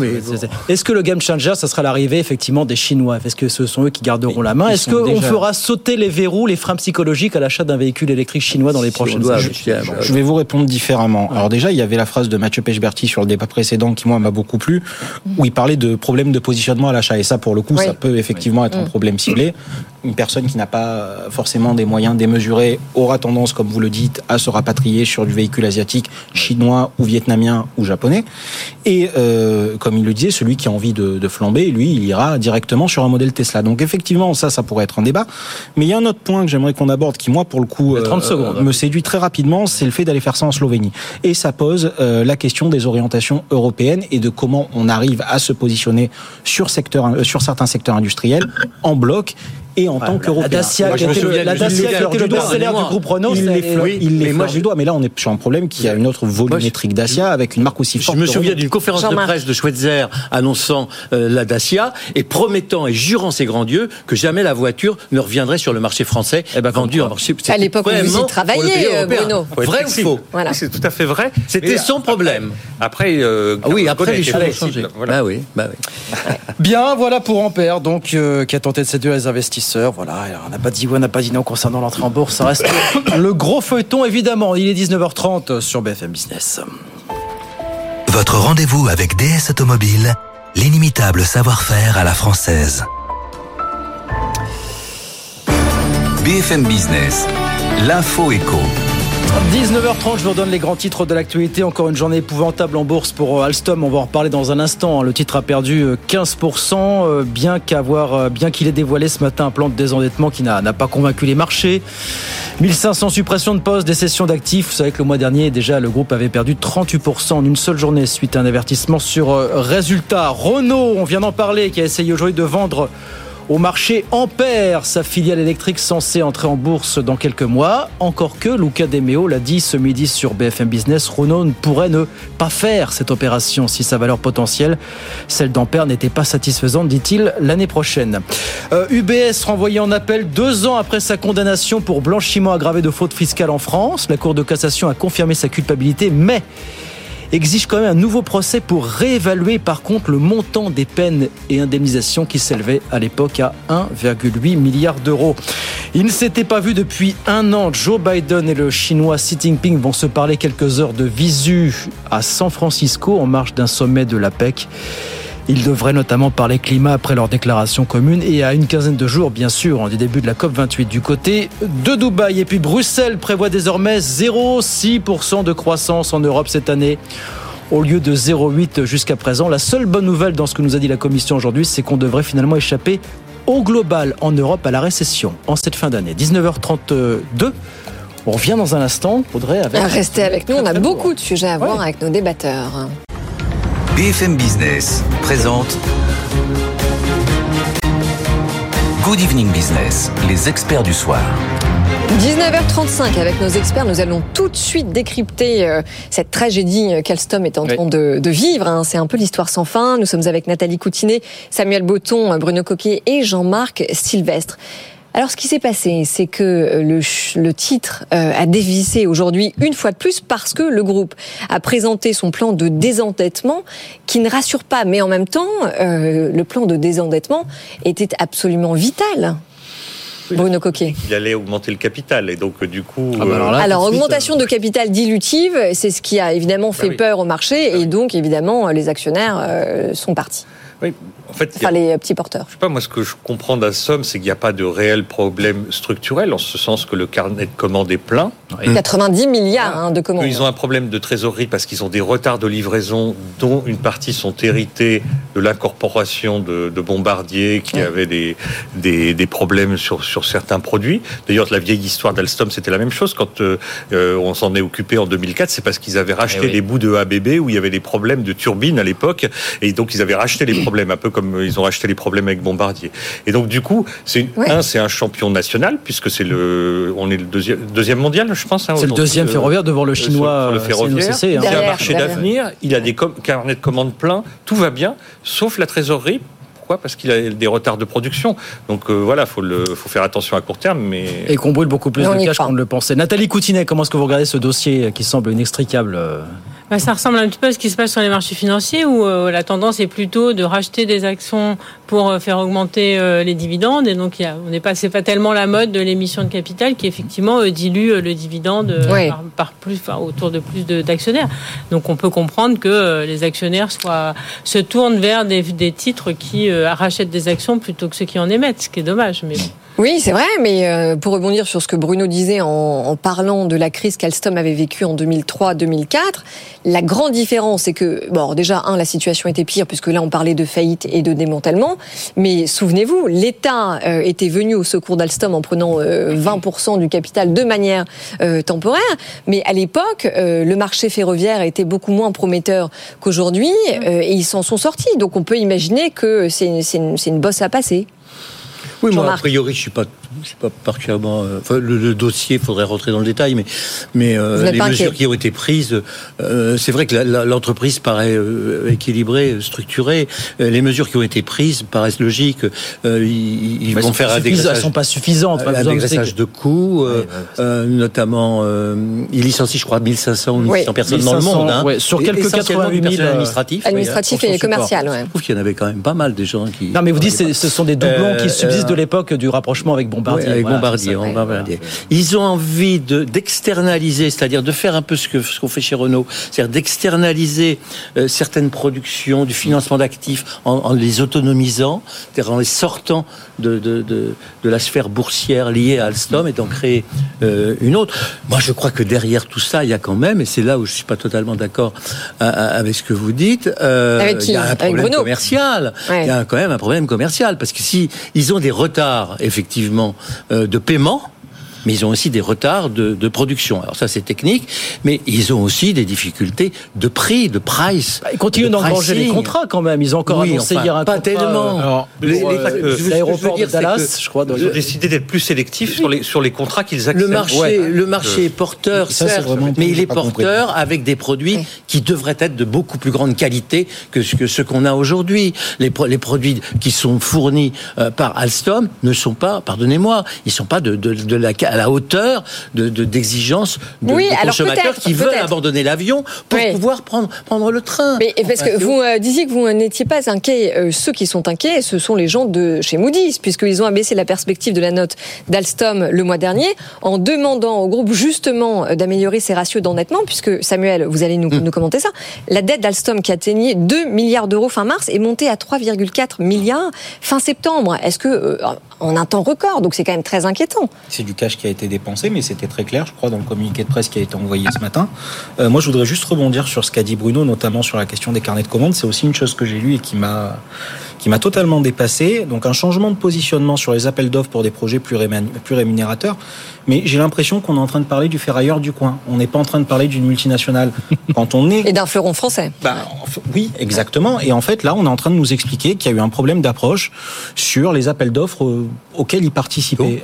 Est-ce que le game changer, ça sera l'arrivée effectivement des Chinois? Est-ce que ce sont eux qui garderont la main? Est-ce qu'on fera sauter les verrous, les freins psychologiques à l'achat d'un véhicule électrique chinois dans les prochaines années? Je vais vous répondre différemment. Alors déjà, il y avait la phrase de Mathieu Pechberti sur le débat précédent qui moi m'a beaucoup plu, où il parlait de problème de positionnement à l'achat. Et ça, pour le coup, Oui. ça peut effectivement être un problème ciblé. Une personne qui n'a pas forcément des moyens démesurés aura tendance, comme vous le dites, à se rapatrier sur du véhicule asiatique, chinois ou vietnamien ou japonais. Et euh, comme il le disait, celui qui a envie de, de flamber, lui, il ira directement sur un modèle Tesla. Donc effectivement, ça, ça pourrait être un débat. Mais il y a un autre point que j'aimerais qu'on aborde, qui moi, pour le coup, 30 euh, secondes. me séduit très rapidement, c'est le fait d'aller faire ça en Slovénie. Et ça pose euh, la question des orientations européennes et de comment on arrive à se positionner sur, secteur, euh, sur certains secteurs industriels en bloc et en tant La qu'Européens. Dacia, Moi, qui je me était le, la Dacia, qui était le du- du- groupe Renault, il les fleure, oui, il les fois- du doigt. Mais là, on est sur un problème qui a une autre volumétrique Dacia avec une marque aussi Je forte. me que souviens d'une conférence de presse de Schweitzer annonçant euh, la Dacia et promettant et jurant ses grands dieux que jamais la voiture ne reviendrait sur le marché français Eh ben, vendue en marché. À l'époque où vous y travailliez, euh. Bruno. Vrai ou faux Voilà. Oui, C'est tout à fait vrai. C'était son problème. Après, euh, Ah oui, après les choses ont changé. Voilà. Bah oui, bah oui. Bien, voilà pour Ampère, donc euh, qui a tenté de séduire les investisseurs. Voilà, on n'a pas dit oui, on n'a pas dit non concernant l'entrée en bourse. Ça reste le gros feuilleton, évidemment. Il est 19h30 sur BFM Business. Votre rendez-vous avec DS Automobile, l'inimitable savoir-faire à la française. BFM Business, l'info éco. 19h30, je vous redonne les grands titres de l'actualité. Encore une journée épouvantable en bourse pour euh, Alstom. On va en reparler dans un instant. Le titre a perdu euh, 15%, euh, bien qu'avoir, euh, bien qu'il ait dévoilé ce matin un plan de désendettement qui n'a pas convaincu les marchés. 1500 suppressions de postes, des d'actifs. Vous savez que le mois dernier, déjà, le groupe avait perdu 38% en une seule journée suite à un avertissement sur euh, résultat. Renault, on vient d'en parler, qui a essayé aujourd'hui de vendre au marché Ampère, sa filiale électrique censée entrer en bourse dans quelques mois. Encore que Luca De Meo l'a dit ce midi sur BFM Business, Renault ne pourrait ne pas faire cette opération si sa valeur potentielle, celle d'Ampère, n'était pas satisfaisante, dit-il, l'année prochaine. Euh, UBS renvoyé en appel deux ans après sa condamnation pour blanchiment aggravé de fraude fiscale en France. La Cour de cassation a confirmé sa culpabilité, mais exige quand même un nouveau procès pour réévaluer par contre le montant des peines et indemnisations qui s'élevaient à l'époque à 1,8 milliard d'euros. Il ne s'était pas vu depuis un an. Joe Biden et le chinois Xi Jinping vont se parler quelques heures de visu à San Francisco en marge d'un sommet de l'APEC. Ils devraient notamment parler climat après leur déclaration commune et à une quinzaine de jours, bien sûr, du début de la COP28 du côté de Dubaï. Et puis Bruxelles prévoit désormais 0,6% de croissance en Europe cette année au lieu de 0,8 jusqu'à présent. La seule bonne nouvelle dans ce que nous a dit la Commission aujourd'hui, c'est qu'on devrait finalement échapper au global en Europe à la récession en cette fin d'année. 19h32. On revient dans un instant, Audrey, avec... Restez avec nous, on a beaucoup de sujets à voir avec nos débatteurs. BFM Business présente Good Evening Business, les experts du soir. 19h35 avec nos experts, nous allons tout de suite décrypter euh, cette tragédie euh, qu'Alstom est en train de, de vivre. hein. C'est un peu l'histoire sans fin. Nous sommes avec Nathalie Coutinet, Samuel Botton, Bruno Coquet et Jean-Marc Sylvestre. Alors, ce qui s'est passé, c'est que euh, le, titre euh, a dévissé aujourd'hui une fois de plus parce que le groupe a présenté son plan de désendettement qui ne rassure pas. Mais en même temps, euh, le plan de désendettement était absolument vital. Bruno Coquet. Il allait augmenter le capital et donc du coup. Ah bah alors là, Alors, tout de suite, augmentation de capital dilutive, c'est ce qui a évidemment fait oui. peur au marché et donc évidemment les actionnaires euh, sont partis. Oui, en fait, a- Enfin, les petits porteurs. Je sais pas, moi, ce que je comprends d'Alstom, c'est qu'il n'y a pas de réel problème structurel, en ce sens que le carnet de commandes est plein. 90 milliards hein, de commandes. Ils ont un problème de trésorerie parce qu'ils ont des retards de livraison, dont une partie sont hérités de l'incorporation de, de Bombardier, qui avait des, des, des problèmes sur, sur certains produits. D'ailleurs, la vieille histoire d'Alstom, c'était la même chose. Quand euh, euh, on s'en est occupé en 2004, c'est parce qu'ils avaient racheté Eh oui. les bouts de ABB où il y avait des problèmes de turbines à l'époque. Et donc, ils avaient racheté les problèmes, un peu comme ils ont racheté les problèmes avec Bombardier. Et donc, du coup, c'est une- Ouais. un, c'est un champion national, puisque c'est le, on est le deuxième, deuxième mondial, je pense. hein, C'est le deuxième euh, ferroviaire devant le sur- chinois le euh, ferroviaire. CNOCC, hein. C'est un marché d'avenir. Il a des com- carnets de commandes pleins. Tout va bien, sauf la trésorerie. Pourquoi? Parce qu'il a des retards de production. Donc euh, voilà, faut le, faut faire attention à court terme, mais Et qu'on brûle beaucoup plus de cash qu'on ne le pensait. Nathalie Coutinet, comment est-ce que vous regardez ce dossier qui semble inextricable euh, Bah, ça ressemble un petit peu à ce qui se passe sur les marchés financiers où euh, la tendance est plutôt de racheter des actions pour euh, faire augmenter euh, les dividendes. Et donc, y a, on n'est pas, c'est pas tellement la mode de l'émission de capital qui effectivement euh, dilue euh, le dividende Oui. par, par plus, enfin, autour de plus d'actionnaires. Donc, on peut comprendre que les actionnaires soient, se tournent vers des, des titres qui euh, rachètent des actions plutôt que ceux qui en émettent, ce qui est dommage. Mais bon. Oui, c'est vrai, mais euh, pour rebondir sur ce que Bruno disait en, en parlant de la crise qu'Alstom avait vécue en 2003-2004, la grande différence, c'est que, bon, déjà, un, la situation était pire, puisque là, on parlait de faillite et de démantèlement, mais souvenez-vous, l'État euh, était venu au secours d'Alstom en prenant euh, 20% du capital de manière euh, temporaire, mais à l'époque, euh, le marché ferroviaire était beaucoup moins prometteur qu'aujourd'hui, euh, et ils s'en sont sortis, donc on peut imaginer que c'est une, c'est une bosse à passer. Oui, moi, a priori, je suis pas, je suis pas particulièrement. euh, enfin, le, le dossier, il faudrait rentrer dans le détail, mais, mais euh, les mesures inquiet qui ont été prises, euh, c'est vrai que l'entreprise paraît euh, équilibrée, structurée. Les mesures qui ont été prises paraissent logiques. Euh, ils ils Elles vont sont faire un suffisantes, Elles dégraissage. sont pas suffisantes. pas Un dégraissage de coûts, euh, euh, notamment, euh, il licencie, je crois, 1500 ou 1600 Oui. personnes dans le 1500, monde. Hein. ouais, sur Et quelques essentiellement 88 du 000, personnel euh, administratif. Administratif Oui, et son commercial. Je trouve qu'il y en avait quand même pas mal des gens qui. Non, mais vous dites, c'est- ce sont des doublons Euh, qui subsistent de l'époque du rapprochement avec Bombardier. Ouais, avec Voilà, Bombardier, ça. Ils ont envie de d'externaliser, c'est-à-dire de faire un peu ce que ce qu'on fait chez Renault, c'est-à-dire d'externaliser euh, certaines productions, du financement d'actifs en, en les autonomisant, c'est-à-dire en les sortant de, de, de, de la sphère boursière liée à Alstom et d'en créer euh, une autre. Moi, je crois que derrière tout ça, il y a quand même, et c'est là où je suis pas totalement d'accord euh, avec ce que vous dites, euh, Avec qui il y a un problème commercial. Ouais. Il y a quand même un problème commercial parce que si ils ont des retards effectivement euh, de paiement. Mais ils ont aussi des retards de, de production. Alors ça, c'est technique, mais ils ont aussi des difficultés de prix, de price. Ils continuent de d'engranger les contrats quand même. Ils ont encore Oui, annoncé enfin, hier un pas contrat, tellement. euh, Alors, Les- pour, les- euh, je je l'aéroport dire, de Dallas, je crois. ils ont décidé d'être plus sélectifs sur les, sur les contrats qu'ils acceptent. Le marché, Ouais. le marché est porteur, Ça, certes, mais il est compris. porteur avec des produits qui devraient être de beaucoup plus grande qualité que ce que ce qu'on a aujourd'hui. Les, pro- les produits qui sont fournis euh, par Alstom ne sont pas, pardonnez-moi, ils sont pas de, de, de la, à la hauteur de de- d'exigences de, Oui, de alors consommateurs qui veulent abandonner l'avion pour Oui. pouvoir prendre prendre le train. Mais parce que vous euh, disiez que vous n'étiez pas inquiet. Euh, ceux qui sont inquiets, ce sont les gens de chez Moody's, puisqu'ils ont abaissé la perspective de la note d'Alstom le mois dernier en demandant au groupe justement euh, d'améliorer ses ratios d'endettement, puisque Samuel, vous allez nous, nous commenter ça. La dette d'Alstom qui atteignait 2 milliards d'euros fin mars est montée à 3,4 milliards fin septembre. Est-ce que euh, en un temps record, donc c'est quand même très inquiétant. C'est du cash qui a été dépensé, mais c'était très clair, je crois, dans le communiqué de presse qui a été envoyé ce matin. Euh, moi, je voudrais juste rebondir sur ce qu'a dit Bruno, notamment sur la question des carnets de commandes. C'est aussi une chose que j'ai lue et qui m'a qui m'a totalement dépassé. Donc, un changement de positionnement sur les appels d'offres pour des projets plus, rémun- plus rémunérateurs. Mais j'ai l'impression qu'on est en train de parler du ferrailleur du coin. On n'est pas en train de parler d'une multinationale. Quand on est Et d'un fleuron français. bah, oui, exactement. Et en fait, là, on est en train de nous expliquer qu'il y a eu un problème d'approche sur les appels d'offres euh, auquel il participait.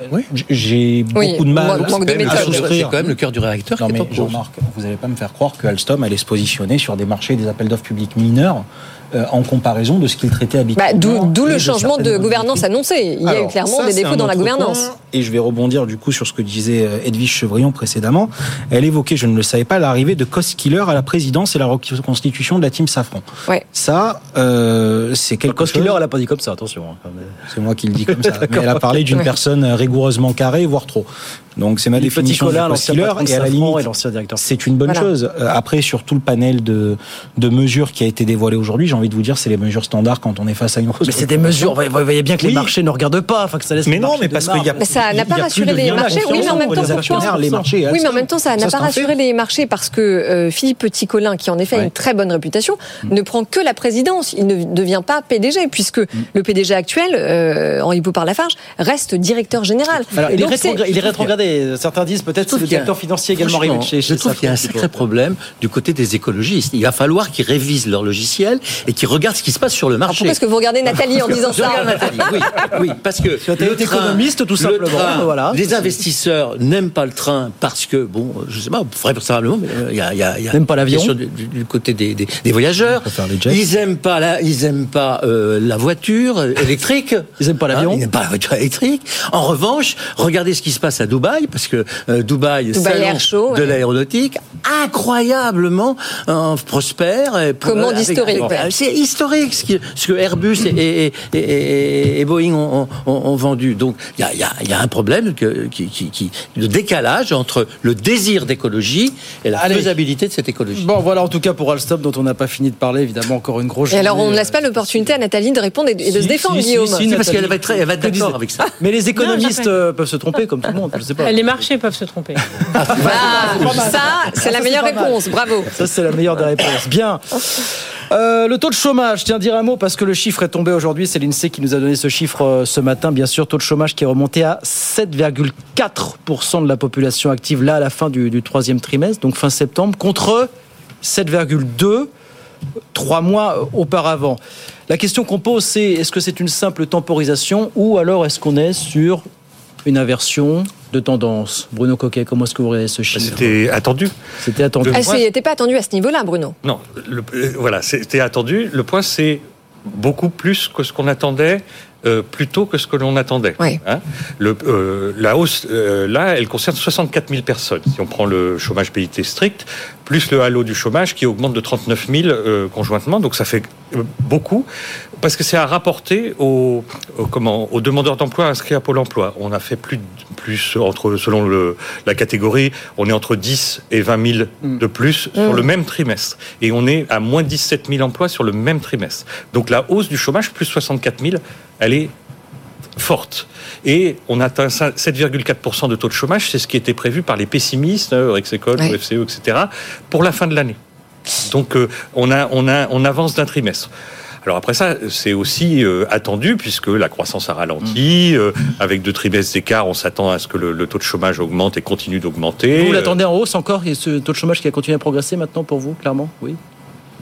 J'ai beaucoup Oui, de mal manque- manque de à souscrire. C'est quand même le cœur du réacteur Non qui est mais. Jean-Marc, vous n'allez pas me faire croire que Alstom allait se positionner sur des marchés, des appels d'offres publics mineurs euh, en comparaison de ce qu'il traitait Bah, habituellement. D'où le changement de gouvernance annoncé. Il y a eu clairement ça, des défauts dans la gouvernance. point. Et je vais rebondir du coup sur ce que disait euh, Edwige Chevrillon précédemment. Elle évoquait, je ne le savais pas, l'arrivée de Cost Killer à la présidence et la reconstitution de la team Safran. Ouais. Ça, euh, c'est quelque Cost chose. Killer, elle a pas dit comme ça, attention. hein. C'est moi qui le dis comme ça. Mais elle a parlé d'une Ouais. personne rigoureusement carrée, voire trop. Donc c'est ma Le définition Colin, de Et à la limite, c'est une bonne Voilà. chose. Après, sur tout le panel de, de mesures qui a été dévoilé aujourd'hui, j'ai envie de vous dire, c'est les mesures standards quand on est face à une hausse. Mais c'est des mesures, vous voyez bien que les Oui. marchés ne regardent pas, enfin que ça laisse Mais non, mais parce qu'il y a- Mais ça n'a pas rassuré les marchés. Oui, mais en même temps, les pourquoi actionnaires, les marchés et Oui, mais en Alstom. même temps, ça n'a pas rassuré les marchés parce que euh, Philippe Petit-Colin, qui en effet a une très bonne réputation, ne prend que la présidence. Il ne devient pas PDG, puisque Mm. le PDG actuel, euh, Henri Poupard-Lafarge, reste directeur général. Alors, il, est rétrogradé. Certains disent peut-être c'est le directeur financier également arrivé chez, Je trouve qu'il y a un sacré problème du côté des écologistes. Il va falloir qu'ils révisent leur logiciel et qu'ils regardent ce qui se passe sur le marché. Pourquoi est-ce que vous regardez Nathalie en disant Je ça regarde Nathalie, oui, oui, parce que as été économiste, tout le simplement, train, voilà. les investisseurs n'aiment pas le train parce que bon, je sais pas, vraisemblablement, euh, il y a, il y a, y a N'aiment pas l'avion. du, côté des, des, des voyageurs. Ils aiment pas la, ils aiment pas euh, la voiture électrique. Ils aiment pas l'avion. Hein, ils n'aiment pas la voiture électrique. En revanche, regardez ce qui se passe à Dubaï, parce que euh, Dubaï, Dubaï salon de ouais. l'aéronautique, incroyablement euh, prospère. et pour- C'est historique ce, que Airbus et, et- et- et- et Boeing ont, ont- ont vendu. Donc il y a, il y a- il y a un problème que, qui, qui, qui- de décalage entre le désir d'écologie et la Allez. faisabilité de cette écologie. Bon, voilà en tout cas pour Alstom, dont on n'a pas fini de parler, évidemment, encore une grosse Et alors, on ne laisse pas l'opportunité à Nathalie de répondre et de, Si, se défendre, si, si, Guillaume. si, Si, parce qu'elle va être, d'accord disait- avec ça. Mais les économistes euh, peuvent se tromper comme tout le monde, je sais pas. Les marchés peuvent se tromper. Ah, ça, c'est la Ça, meilleure réponse. Bravo. Ça, c'est la meilleure des réponses. Bien. Euh, le taux de chômage, tiens, dire un mot parce que le chiffre est tombé aujourd'hui. C'est l'INSEE qui nous a donné ce chiffre euh, ce matin. Bien sûr, taux de chômage qui est remonté à 7,4% de la population active là à la fin du, du troisième trimestre, donc fin septembre, contre 7,2 trois mois euh, auparavant. La question qu'on pose, c'est est-ce que c'est une simple temporisation ou alors est-ce qu'on est sur une inversion de tendance Bruno Coquet, comment est-ce que vous regardez ce chiffre C'était attendu. C'était attendu. Ah, n'était pas attendu à ce niveau-là, Bruno. Non, le- euh, voilà, c'était attendu. Le point, c'est beaucoup plus que ce qu'on attendait. euh, plus tôt que ce que l'on attendait. Hein le, euh, la hausse, euh, là, elle concerne 64 000 personnes. Si on prend le chômage PIT strict, plus le halo du chômage qui augmente de 39 000 euh, conjointement, donc ça fait euh, beaucoup, parce que c'est à rapporter aux, aux- comment, aux demandeurs d'emploi inscrits à Pôle emploi. On a fait plus, de- plus entre, selon le, la catégorie, on est entre 10 et 20 000 de plus sur Mm. le même trimestre. Et on est à moins 17 000 emplois sur le même trimestre. Donc la hausse du chômage, plus 64 000, elle est forte. Et on atteint 7,4% de taux de chômage, c'est ce qui était prévu par les pessimistes, euh, Rexecol, Ouais. FCE, etc., pour la fin de l'année. Donc euh, on, a, on, a, on avance d'un trimestre. Alors après ça, c'est aussi euh, attendu puisque la croissance a ralenti. euh, avec deux trimestres d'écart, on s'attend à ce que le, le taux de chômage augmente et continue d'augmenter. Vous l'attendez en hausse encore et ce taux de chômage qui a continué à progresser maintenant pour vous, clairement? Oui.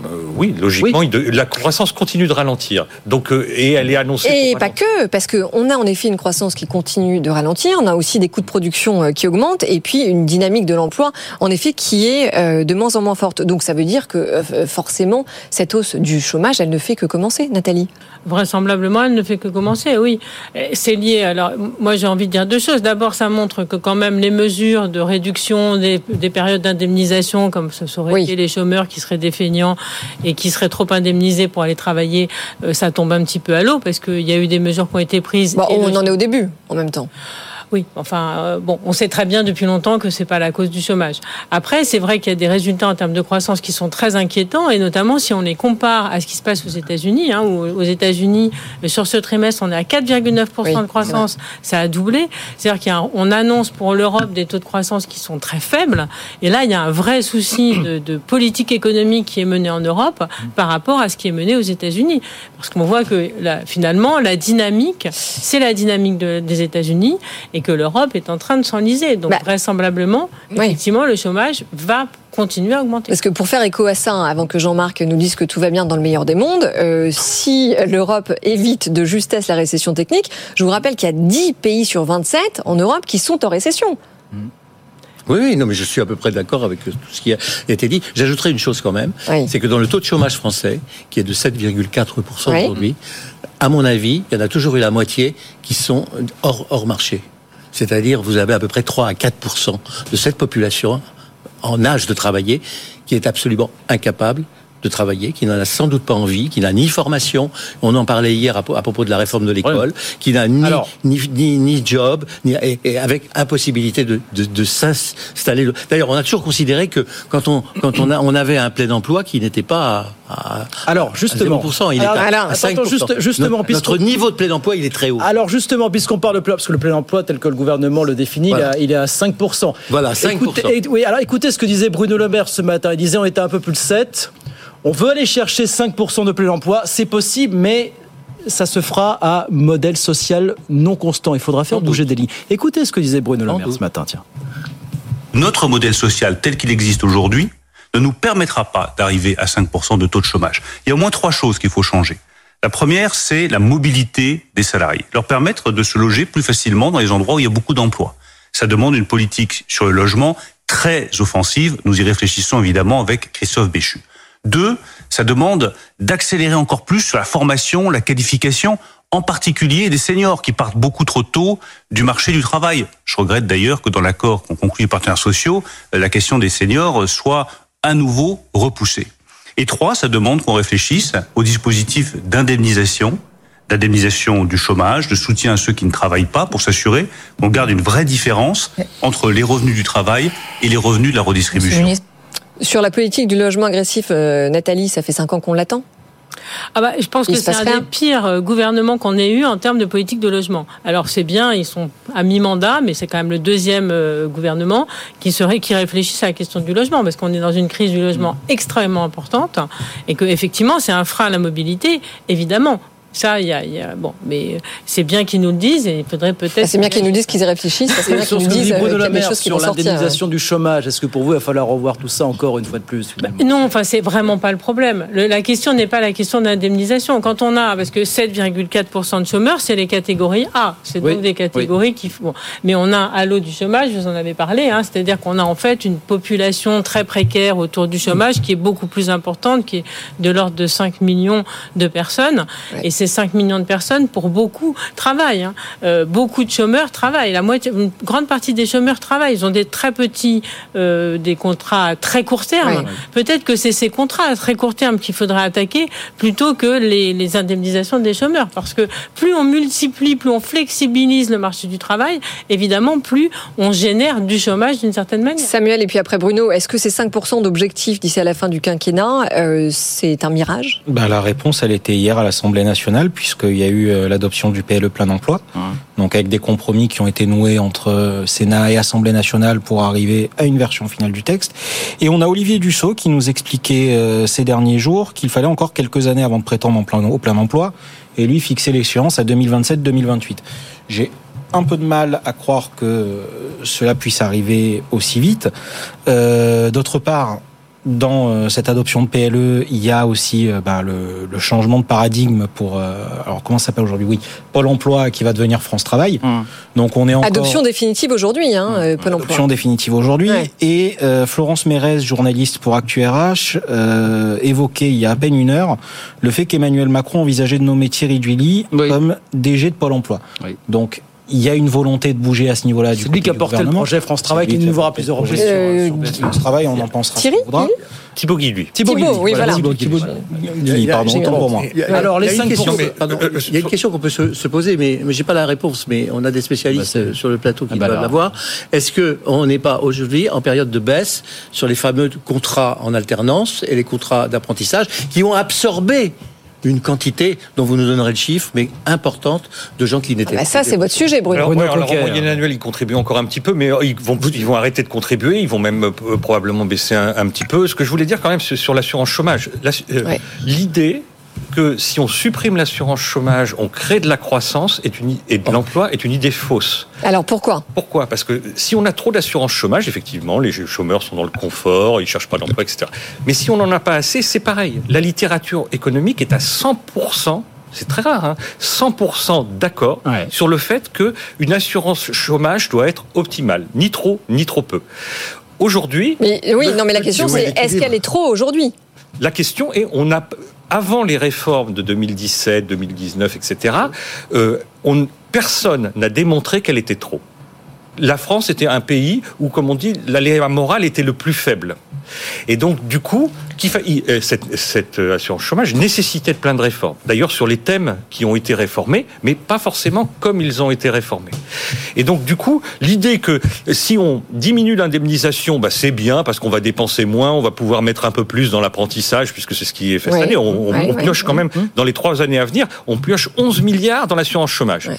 Euh, oui, logiquement, la croissance continue de ralentir. Donc, euh, et elle est annoncée. Et pas que, parce qu'on a en effet une croissance qui continue de ralentir, on a aussi des coûts de production euh, qui augmentent, et puis une dynamique de l'emploi, en effet, qui est euh, de moins en moins forte. Donc ça veut dire que forcément, cette hausse du chômage, elle ne fait que commencer, Nathalie. Vraisemblablement, elle ne fait que commencer, oui. C'est lié. Alors, moi, j'ai envie de dire deux choses. D'abord, ça montre que quand même les mesures de réduction des, des périodes d'indemnisation, comme ce seraient été les chômeurs qui seraient défeignants et qui seraient trop indemnisés pour aller travailler, euh, ça tombe un petit peu à l'eau parce qu'il y a eu des mesures qui ont été prises. Bon, et on le- en est au début, en même temps. Oui, enfin, euh, bon, on sait très bien depuis longtemps que c'est pas la cause du chômage. Après, c'est vrai qu'il y a des résultats en termes de croissance qui sont très inquiétants, et notamment si on les compare à ce qui se passe aux États-Unis, hein, où aux États-Unis, euh, sur ce trimestre, on est à 4,9% de croissance, ça a doublé. C'est-à-dire qu'on annonce pour l'Europe des taux de croissance qui sont très faibles, et là, il y a un vrai souci de, de politique économique qui est mené en Europe par rapport à ce qui est mené aux États-Unis, parce qu'on voit que là, finalement, la dynamique, c'est la dynamique de- des États-Unis, et et que l'Europe est en train de s'enliser. Donc vraisemblablement, effectivement, le chômage va continuer à augmenter. Parce que pour faire écho à ça, hein, avant que Jean-Marc nous dise que tout va bien dans le meilleur des mondes, euh, si l'Europe évite de justesse la récession technique, je vous rappelle qu'il y a 10 pays sur 27 en Europe qui sont en récession. Oui, oui, non, mais je suis à peu près d'accord avec tout ce qui a été dit. J'ajouterai une chose quand même, c'est que dans le taux de chômage français, qui est de 7,4% aujourd'hui, à mon avis, il y en a toujours eu la moitié qui sont hors, hors marché. C'est-à-dire, vous avez à peu près 3 à 4% de cette population en âge de travailler qui est absolument incapable de travailler, qui n'en a sans doute pas envie, qui n'a ni formation, on en parlait hier à, propos de la réforme de l'école, qui n'a ni, ni, ni, job, ni, et, avec impossibilité de, de, de s'installer. D'ailleurs, on a toujours considéré que quand on, quand on, a, on avait un plein emploi qui n'était pas à, alors justement, il alors, est à, 5%. Juste, justement, notre, notre niveau de plein emploi, il est très haut. Alors justement, puisqu'on parle de plein, parce que le plein emploi tel que le gouvernement le définit, il, est à 5%. Voilà, 5%. Écoutez, oui, alors écoutez ce que disait Bruno Le Maire ce matin. Il disait on était un peu plus de 7. On veut aller chercher 5% de plein emploi, c'est possible, mais ça se fera à modèle social non constant. Il faudra faire bouger des lignes. Écoutez ce que disait Bruno Le Maire ce matin. Tiens. Notre modèle social tel qu'il existe aujourd'hui ne nous permettra pas d'arriver à 5% de taux de chômage. Il y a au moins trois choses qu'il faut changer. La première, c'est la mobilité des salariés. Leur permettre de se loger plus facilement dans les endroits où il y a beaucoup d'emplois. Ça demande une politique sur le logement très offensive. Nous y réfléchissons évidemment avec Christophe Béchu. Deux, ça demande d'accélérer encore plus sur la formation, la qualification, en particulier des seniors qui partent beaucoup trop tôt du marché du travail. Je regrette d'ailleurs que dans l'accord qu'ont conclu les partenaires sociaux, la question des seniors soit à nouveau repoussée. Et trois, ça demande qu'on réfléchisse au dispositif d'indemnisation, d'indemnisation du chômage, de soutien à ceux qui ne travaillent pas pour s'assurer qu'on garde une vraie différence entre les revenus du travail et les revenus de la redistribution. Sur la politique du logement agressif, euh, Nathalie, ça fait cinq ans qu'on l'attend? Ah bah, je pense que c'est un des pires euh, gouvernements qu'on ait eu en termes de politique de logement. Alors c'est bien, ils sont à mi-mandat, mais c'est quand même le deuxième euh, gouvernement qui serait qui réfléchisse à la question du logement, parce qu'on est dans une crise du logement extrêmement importante et que effectivement c'est un frein à la mobilité, évidemment. Ça, il y, a, bon, mais c'est bien qu'ils nous le disent et il faudrait peut-être. Ah, c'est bien qu'ils nous disent qu'ils y réfléchissent. C'est bien qu'ils nous disent euh, qu'il y a des choses qui sur l'indemnisation du chômage. Est-ce que pour vous, il va falloir revoir tout ça encore une fois de plus bah, Non, enfin, c'est vraiment pas le problème. la question n'est pas la question d'indemnisation. Quand on a, parce que 7,4% de chômeurs, c'est les catégories A. C'est donc des catégories qui, bon, mais on a à l'eau du chômage. Vous en avez parlé. Hein, C'est-à-dire qu'on a en fait une population très précaire autour du chômage qui est beaucoup plus importante, qui est de l'ordre de 5 millions de personnes. Et ces 5 millions de personnes, pour beaucoup, travaillent. Hein. Euh, beaucoup de chômeurs travaillent. La moitié, une grande partie des chômeurs travaillent. Ils ont des très petits, euh, des contrats à très court terme. Peut-être que c'est ces contrats à très court terme qu'il faudrait attaquer plutôt que les, les, indemnisations des chômeurs. Parce que plus on multiplie, plus on flexibilise le marché du travail, évidemment, plus on génère du chômage d'une certaine manière. Samuel, et puis après Bruno, est-ce que ces 5% d'objectifs d'ici à la fin du quinquennat, euh, c'est un mirage? Ben, La réponse, elle était hier à l'Assemblée nationale puisqu'il y a eu euh, l'adoption du PLE plein emploi. Donc avec des compromis qui ont été noués entre euh, Sénat et Assemblée nationale pour arriver à une version finale du texte. Et on a Olivier Dussault qui nous expliquait euh, ces derniers jours qu'il fallait encore quelques années avant de prétendre au plein emploi et lui fixer l'échéance à 2027-2028. J'ai un peu de mal à croire que cela puisse arriver aussi vite. D'autre part, dans euh, cette adoption de PLE, il y a aussi euh, bah, le, le, changement de paradigme pour euh, alors comment ça s'appelle aujourd'hui? Oui, Pôle Emploi qui va devenir France Travail. Mmh. Donc on est encore adoption définitive aujourd'hui, hein, mmh. Pôle Emploi. Adoption définitive aujourd'hui. Et Florence Mérez, journaliste pour ActuRH, euh, évoquait il y a à peine une heure le fait qu'Emmanuel Macron envisageait de nommer Thierry Duilly comme DG de Pôle Emploi. Oui. Donc il y a une volonté de bouger à ce niveau-là. C'est lui qui a porté le projet France Travail, qui nous verra plusieurs reprises euh, France Travail, on en pensera. Thierry Thibaut Guy, lui. Thibaut, Guy, oui, voilà. Thibaut, Thibaut Guy, pardon, autant pour moi. Alors, les 5 questions, pardon, il y a une question qu'on peut se, se, poser, mais, j'ai pas la réponse, mais on a des spécialistes bah sur le plateau qui ah bah doivent l'avoir. Est-ce que on n'est pas aujourd'hui en période de baisse sur les fameux contrats en alternance et les contrats d'apprentissage qui ont absorbé une quantité dont vous nous donnerez le chiffre, mais importante de gens qui n'étaient ah bah Ça, c'est votre sujet, Bruno. Alors, alors en moyenne annuelle, ils contribuent encore un petit peu, mais ils vont, ils vont arrêter de contribuer, ils vont même euh, probablement baisser un, petit peu. Ce que je voulais dire quand même sur l'assurance chômage, euh, l'idée que si on supprime l'assurance chômage, on crée de la croissance et, une, et de l'emploi est une idée fausse. Alors pourquoi? Pourquoi? Parce que si on a trop d'assurance chômage, effectivement, les chômeurs sont dans le confort, ils cherchent pas d'emploi, etc. Mais si on n'en a pas assez, c'est pareil. La littérature économique est à 100% c'est très rare, hein, 100% d'accord sur le fait qu'une assurance chômage doit être optimale, ni trop, ni trop peu. Aujourd'hui. Mais oui, non, mais la question c'est est-ce qu'elle est trop aujourd'hui? La question est on a avant les réformes de 2017, 2019, etc. On, personne n'a démontré qu'elle était trop. La France était un pays où, comme on dit, l'aléa morale était le plus faible. Et donc, du coup, euh, cette, cette euh, assurance chômage nécessitait plein de réformes. D'ailleurs, sur les thèmes qui ont été réformés, mais pas forcément comme ils ont été réformés. Et donc, du coup, l'idée que si on diminue l'indemnisation, bah, c'est bien parce qu'on va dépenser moins, on va pouvoir mettre un peu plus dans l'apprentissage, puisque c'est ce qui est fait cette année. On, on pioche quand même, dans les trois années à venir, on pioche 11 milliards dans l'assurance chômage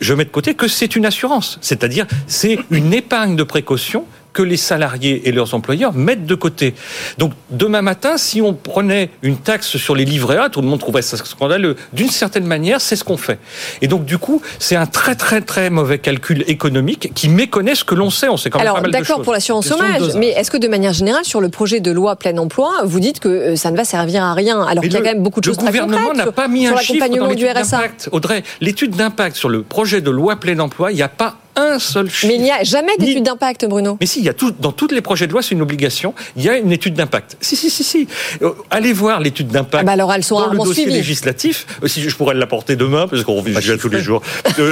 je mets de côté que c'est une assurance, c'est-à-dire c'est une épargne de précaution que les salariés et leurs employeurs mettent de côté. Donc demain matin, si on prenait une taxe sur les livrets A, tout le monde trouverait ça scandaleux. D'une certaine manière, c'est ce qu'on fait. Et donc du coup, c'est un très très très mauvais calcul économique qui méconnaît ce que l'on sait. On sait quand même Alors, pas mal de choses. D'accord pour l'assurance chômage, mais est-ce que de manière générale, sur le projet de loi plein emploi, vous dites que euh, ça ne va servir à rien alors qu'il y a quand même beaucoup de choses Le gouvernement n'a pas mis sur un chiffre dans l'accompagnement du l'étude RSA. d'impact. Audrey, l'étude d'impact sur le projet de loi plein emploi, il n'y a pas un seul chiffre. Mais il n'y a jamais d'étude d'impact, Bruno. Mais si, il y a tout, dans tous les projets de loi, c'est une obligation. Il y a une étude d'impact. Si, si, si, si. Euh, allez voir l'étude d'impact. Ah bah alors, elles sont dans le dossier législatif. Euh, Si je pourrais l'apporter demain, parce qu'on revient déjà tous les jours.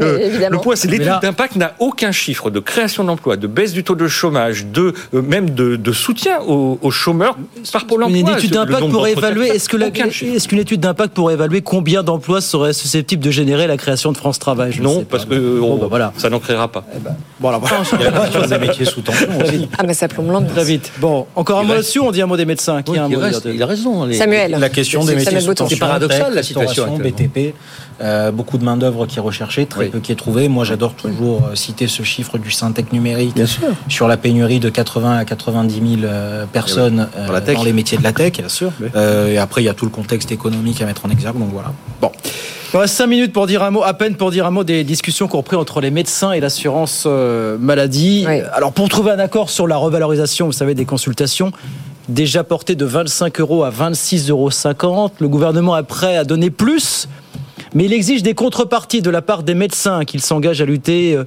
Euh, évidemment. le point, c'est Mais l'étude là- d'impact n'a aucun chiffre de création d'emplois, de baisse du taux de chômage, de euh, même de, de soutien aux, aux chômeurs par Pôle emploi. Une étude d'impact pour évaluer, est-ce que la- aucun chiffre. est-ce qu'une étude d'impact pour évaluer combien d'emplois serait susceptible de générer la création de France Travail? Je ne sais Non, pas. parce que on- bah, voilà. ça n'en créera pas. Voilà, voilà. Il y a la question des métiers sous tension aussi. Ah, mais ça plombe l'ambiance. Très vite. Bon, encore un Il mot reste- là-dessus, on dit un mot des médecins. Qui Oui, a un il, mot reste- dire il a raison. les- Samuel. La question des métiers Samuel sous tension. C'est paradoxal, la situation. BTP, euh, beaucoup de main d'œuvre qui est recherchée, très Oui. peu qui est trouvée. Moi, j'adore toujours euh, citer ce chiffre du Syntec numérique Bien sûr. sur la pénurie de 80 à 90 000 euh, personnes euh, Dans les métiers de la tech. Bien sûr. oui. Euh, et après, il y a tout le contexte économique à mettre en exergue. Donc voilà. Bon. Il reste 5 minutes pour dire un mot, à peine pour dire un mot des discussions qu'on repris entre les médecins et l'assurance maladie. Oui. Alors, pour trouver un accord sur la revalorisation, vous savez, des consultations, déjà portée de 25 euros à 26,50 euros, le gouvernement est prêt à donner plus, mais il exige des contreparties de la part des médecins qu'ils s'engagent à lutter. euh,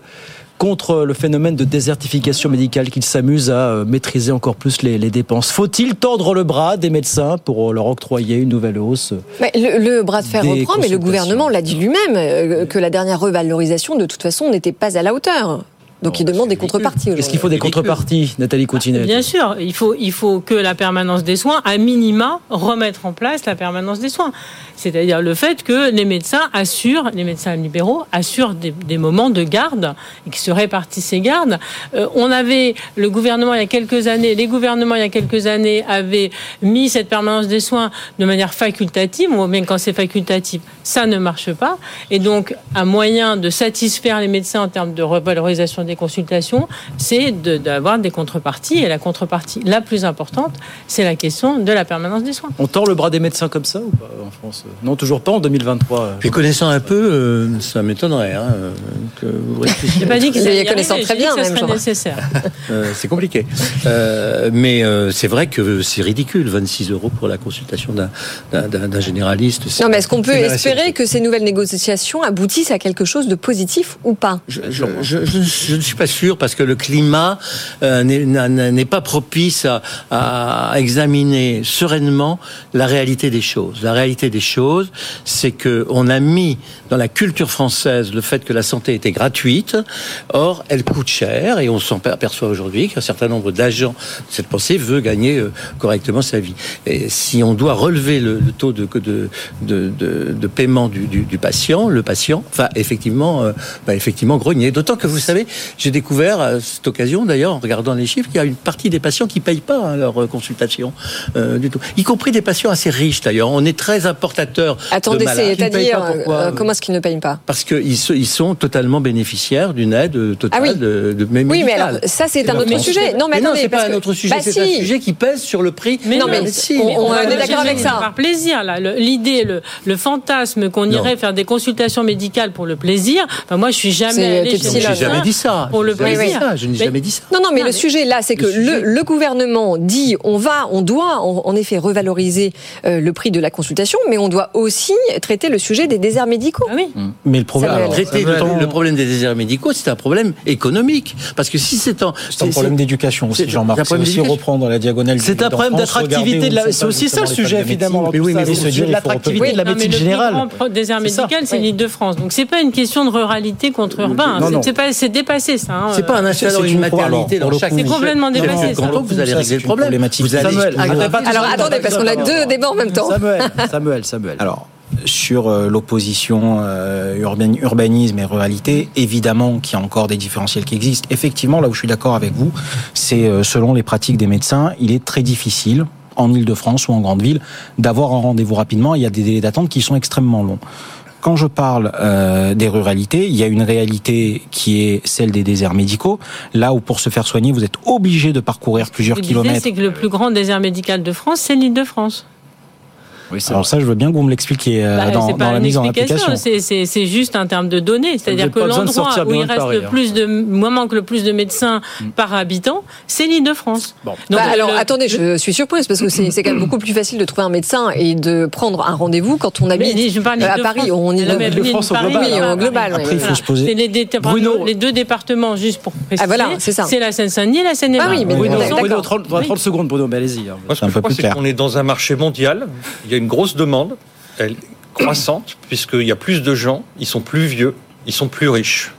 contre le phénomène de désertification médicale, qu'ils s'amusent à euh, maîtriser encore plus les, les dépenses. Faut-il tordre le bras des médecins pour euh, leur octroyer une nouvelle hausse Mais le, le bras de fer reprend, mais le gouvernement l'a dit lui-même que la dernière revalorisation, de toute façon, n'était pas à la hauteur. Donc il demande des contreparties. Est-ce qu'il faut des contreparties, Nathalie Coutinet Bien sûr, il faut, il faut que la permanence des soins, à minima, remettre en place la permanence des soins. C'est-à-dire le fait que les médecins assurent, les médecins libéraux assurent des, des moments de garde et qui se répartissent ces gardes. Euh, on avait, le gouvernement il y a quelques années, les gouvernements il y a quelques années avaient mis cette permanence des soins de manière facultative, ou bien quand c'est facultatif, ça ne marche pas. Et donc, un moyen de satisfaire les médecins en termes de revalorisation des consultations, c'est de- d'avoir des contreparties. Et la contrepartie la plus importante, c'est la question de la permanence des soins. On tord le bras des médecins comme ça ou pas en France Non, toujours pas en 2023. Puis connaissant un peu, euh, ça m'étonnerait hein, euh, que vous réfléchissiez. Pas dit qu'ils connaissant arriver, très bien, même, nécessaire. Euh, c'est compliqué. Euh, mais euh, c'est vrai que c'est ridicule, 26 euros pour la consultation d'un- généraliste. Non, mais est-ce qu'on peut espérer que ces nouvelles négociations aboutissent à quelque chose de positif ou pas? Je, je, je- je- je ne suis pas sûr parce que le climat euh, n'est- pas propice à, examiner sereinement la réalité des choses. La réalité des choses, c'est que on a mis dans la culture française le fait que la santé était gratuite. Or, elle coûte cher et on s'en aperçoit aujourd'hui qu'un certain nombre d'agents de cette pensée veut gagner euh, correctement sa vie. Et si on doit relever le, taux de, paiement du patient, le patient va effectivement, euh, va effectivement grogner. D'autant que vous savez, j'ai découvert à cette occasion, d'ailleurs, en regardant les chiffres, qu'il y a une partie des patients qui payent pas hein, leur euh, consultation euh, du tout, y compris des patients assez riches d'ailleurs. On est très importateurs. Attendez, de malades. c'est-à-dire, ne euh, comment est-ce qu'ils ne payent pas? Parce qu'ils ils sont totalement bénéficiaires d'une aide totale Ah oui. de, de même Oui, mais alors, ça, c'est un la autre France. sujet. Non, mais attendez, c'est parce pas un autre sujet. Bah c'est si. un sujet qui pèse sur le prix Mais de non, la mais médecine. on- on est d'accord avec ça. Par plaisir, là. L'idée, le, le fantasme qu'on Non. irait faire des consultations médicales pour le plaisir. Enfin, moi, je suis jamais C'est allée chez médecin J'ai jamais dit ça. Pour le plaisir. ça. Je n'ai Mais- jamais dit ça. Non, non, mais le sujet là, c'est que Le sujet- le, le gouvernement dit on va, on doit en, en effet revaloriser euh, le prix de la consultation, mais on doit aussi traiter le sujet des déserts médicaux. Ah oui. Mais le problème, alors, Traiter le, le problème des déserts médicaux, c'est un problème économique. Parce que si c'est un problème d'éducation aussi, Jean-Marc. c'est un C'est problème aussi reprendre la diagonale. C'est un problème France, d'attractivité de la. C'est aussi ça le sujet de médecine. dans Oui, mais le se sujet dire, de l'attractivité de la mais médecine le générale. grand désert médical, c'est Oui. l'Île-de-France. Donc c'est pas une question de ruralité contre urbain. Non, C'est- non. Dépassé ça. hein. C'est pas en installant c'est une une maternité dans le chaque C'est complètement dépassé, ça. canton, vous allez Ça, régler c'est le problème. Vous allez Alors attendez, parce qu'on a deux débats en même temps. Samuel, Samuel, Samuel. Alors, sur euh, l'opposition euh, urbanisme et ruralité, évidemment qu'il y a encore des différentiels qui existent. Effectivement, là où je suis d'accord avec vous, c'est euh, selon les pratiques des médecins, il est très difficile en Ile-de-France ou en grande ville d'avoir un rendez-vous rapidement. Il y a des délais d'attente qui sont extrêmement longs. Quand je parle euh, des ruralités, il y a une réalité qui est celle des déserts médicaux, là où pour se faire soigner, vous êtes obligé de parcourir plusieurs Ce que kilomètres. c'est que le plus grand désert médical de France, c'est Alors ça, je veux bien que vous me l'expliquiez euh, Bah, dans, dans pas la une mise en explication, application. c'est- juste un terme de données. C'est-à-dire que de l'endroit où il de reste Paris, le hein. plus de, moi manque le plus de médecins par habitant, c'est l'Île-de-France. Donc, Bah, alors le- attendez, je suis surprise parce que c'est quand même beaucoup plus facile de trouver un médecin et de prendre un rendez-vous quand on habite Mais je parle euh, à. Paris. On y mais Île-de-France au global, oui, au global, Paris. oui. Après, il faut Voilà. se poser- C'est les, dé- Bruno. les deux départements, juste pour préciser. Ah, voilà, c'est ça. C'est la Seine-Saint-Denis et la Seine-et-Marne. Ah oui, mais Bruno, D'accord. Bruno, 30, Oui. 30 secondes, Bruno, mais allez-y. hein. Moi, ce C'est un que je peu crois, plus c'est clair. qu'on est dans un marché mondial. Il y a une grosse demande, elle est croissante, puisqu'il y a plus de gens, ils sont plus vieux, ils sont plus riches.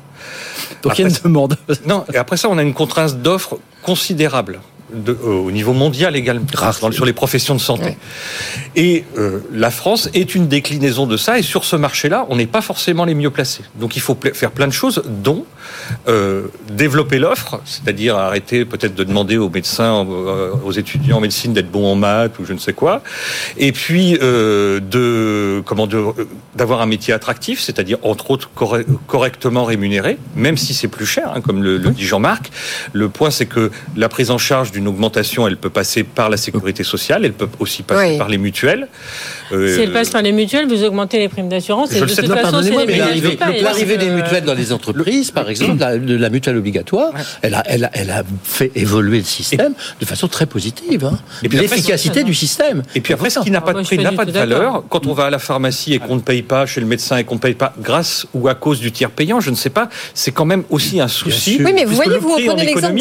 Donc il y a une demande. Non, et après ça, on a une contrainte d'offres considérable. De- euh, au niveau mondial également, dans- sur les professions de santé. Et euh, la France est une déclinaison de ça, et sur ce marché-là, on n'est pas forcément les mieux placés. Donc il faut pla- faire plein de choses, dont euh, développer l'offre, c'est-à-dire arrêter peut-être de demander aux médecins, aux étudiants en médecine d'être bons en maths ou je ne sais quoi, et puis de comment de- d'avoir un métier attractif, c'est-à-dire entre autres corre- correctement rémunéré, même si c'est plus cher, hein, comme le, le dit Jean-Marc. Le point, c'est que la prise en charge d'une augmentation, elle peut passer par la sécurité sociale, elle peut aussi passer Oui. par les mutuelles. Euh, Si elle passe par les mutuelles, vous augmentez les primes d'assurance. Je Et le de sais, toute non, façon, c'est l'arrivée des mutuelles dans les entreprises, par exemple, la, de la mutuelle obligatoire, elle a, elle, a, elle a fait évoluer le système de façon très positive. Hein. Et puis après, L'efficacité du système. Et puis après, ce qui n'a pas de prix n'a pas de valeur. Quand on va à la pharmacie et qu'on ne paye pas chez le médecin et qu'on ne paye pas grâce ou à cause du tiers payant, je ne sais pas, c'est quand même aussi un souci. Oui, mais vous voyez, vous reprenez l'exemple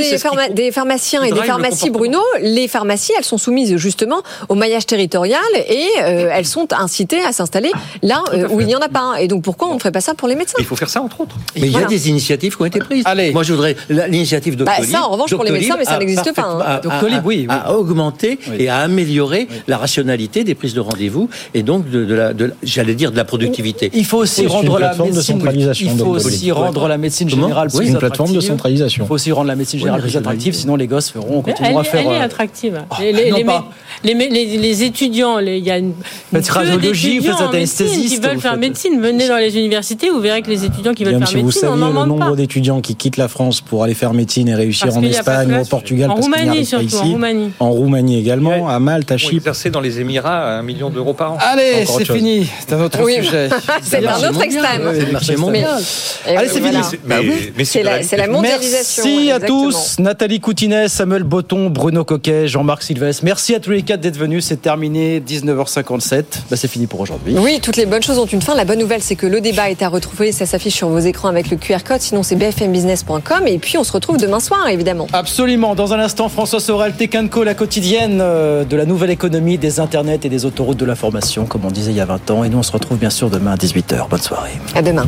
des, pharmaciens et des le pharmacies, Bruno. Les pharmacies, elles sont soumises justement au maillage territorial et euh, elles sont incitées à s'installer là euh, où il n'y en a pas. Et donc pourquoi on ne ferait pas ça pour les médecins? Il faut faire ça entre autres. Mais il y a des initiatives qui ont été prises. Moi, je voudrais l'initiative Bah, Doctolib. ça, en revanche, pour les médecins, mais ça n'existe pas, hein. parfaitement- a- a- Doctolib, a- oui, oui. a augmenté et a amélioré la rationalité des prises de rendez-vous et donc de, de la, de la- j'allais dire de la productivité. Il faut aussi rendre la de médecine. centralisation, Il faut aussi rendre la médecine générale plus une plateforme de attractive. centralisation. Il faut aussi rendre la médecine générale plus attractive, sinon les gosses feront, Elle, faire. est attractive. Oh, les, les- non les- pas. les- les- les étudiants, les- il y a une, Faites une radiologie, faites en médecine qui anesthésiste, veulent vous faire faites- médecine. Venez dans les universités, vous verrez que les étudiants qui veulent Même faire si vous médecine, on saviez le nombre d'étudiants qui quittent la France pour aller faire médecine et réussir Parce en Espagne ou au. Portugal, En parce Roumanie, en ici. Roumanie. En Roumanie également, à Malte, à Chypre. exercer dans les Émirats un million d'euros par an. Allez, c'est fini. C'est un autre sujet. c'est un autre extrême. C'est le marché Mais- mondial. et Allez, c'est fini. Mais, C'est la, c'est la mondialisation. Merci à tous. Nathalie Coutinet, Samuel Botton, Bruno Coquet, Jean-Marc Sylvestre. Merci à tous les quatre d'être venus. C'est terminé, 19h57. Bah, c'est fini pour aujourd'hui. Oui, toutes les bonnes choses ont une fin. La bonne nouvelle, c'est que le débat est à retrouver. Ça s'affiche sur vos écrans avec le QR code. Sinon, c'est bfmbusiness.com. Et puis, on se retrouve demain soir, évidemment. Absolument. Dans un instant, François Sorel, Tecanco, la quotidienne euh, de la nouvelle économie, des internets et des autoroutes de l'information, comme on disait il y a 20 ans. Et nous, on se retrouve bien sûr demain à 18h. Bonne soirée. À demain.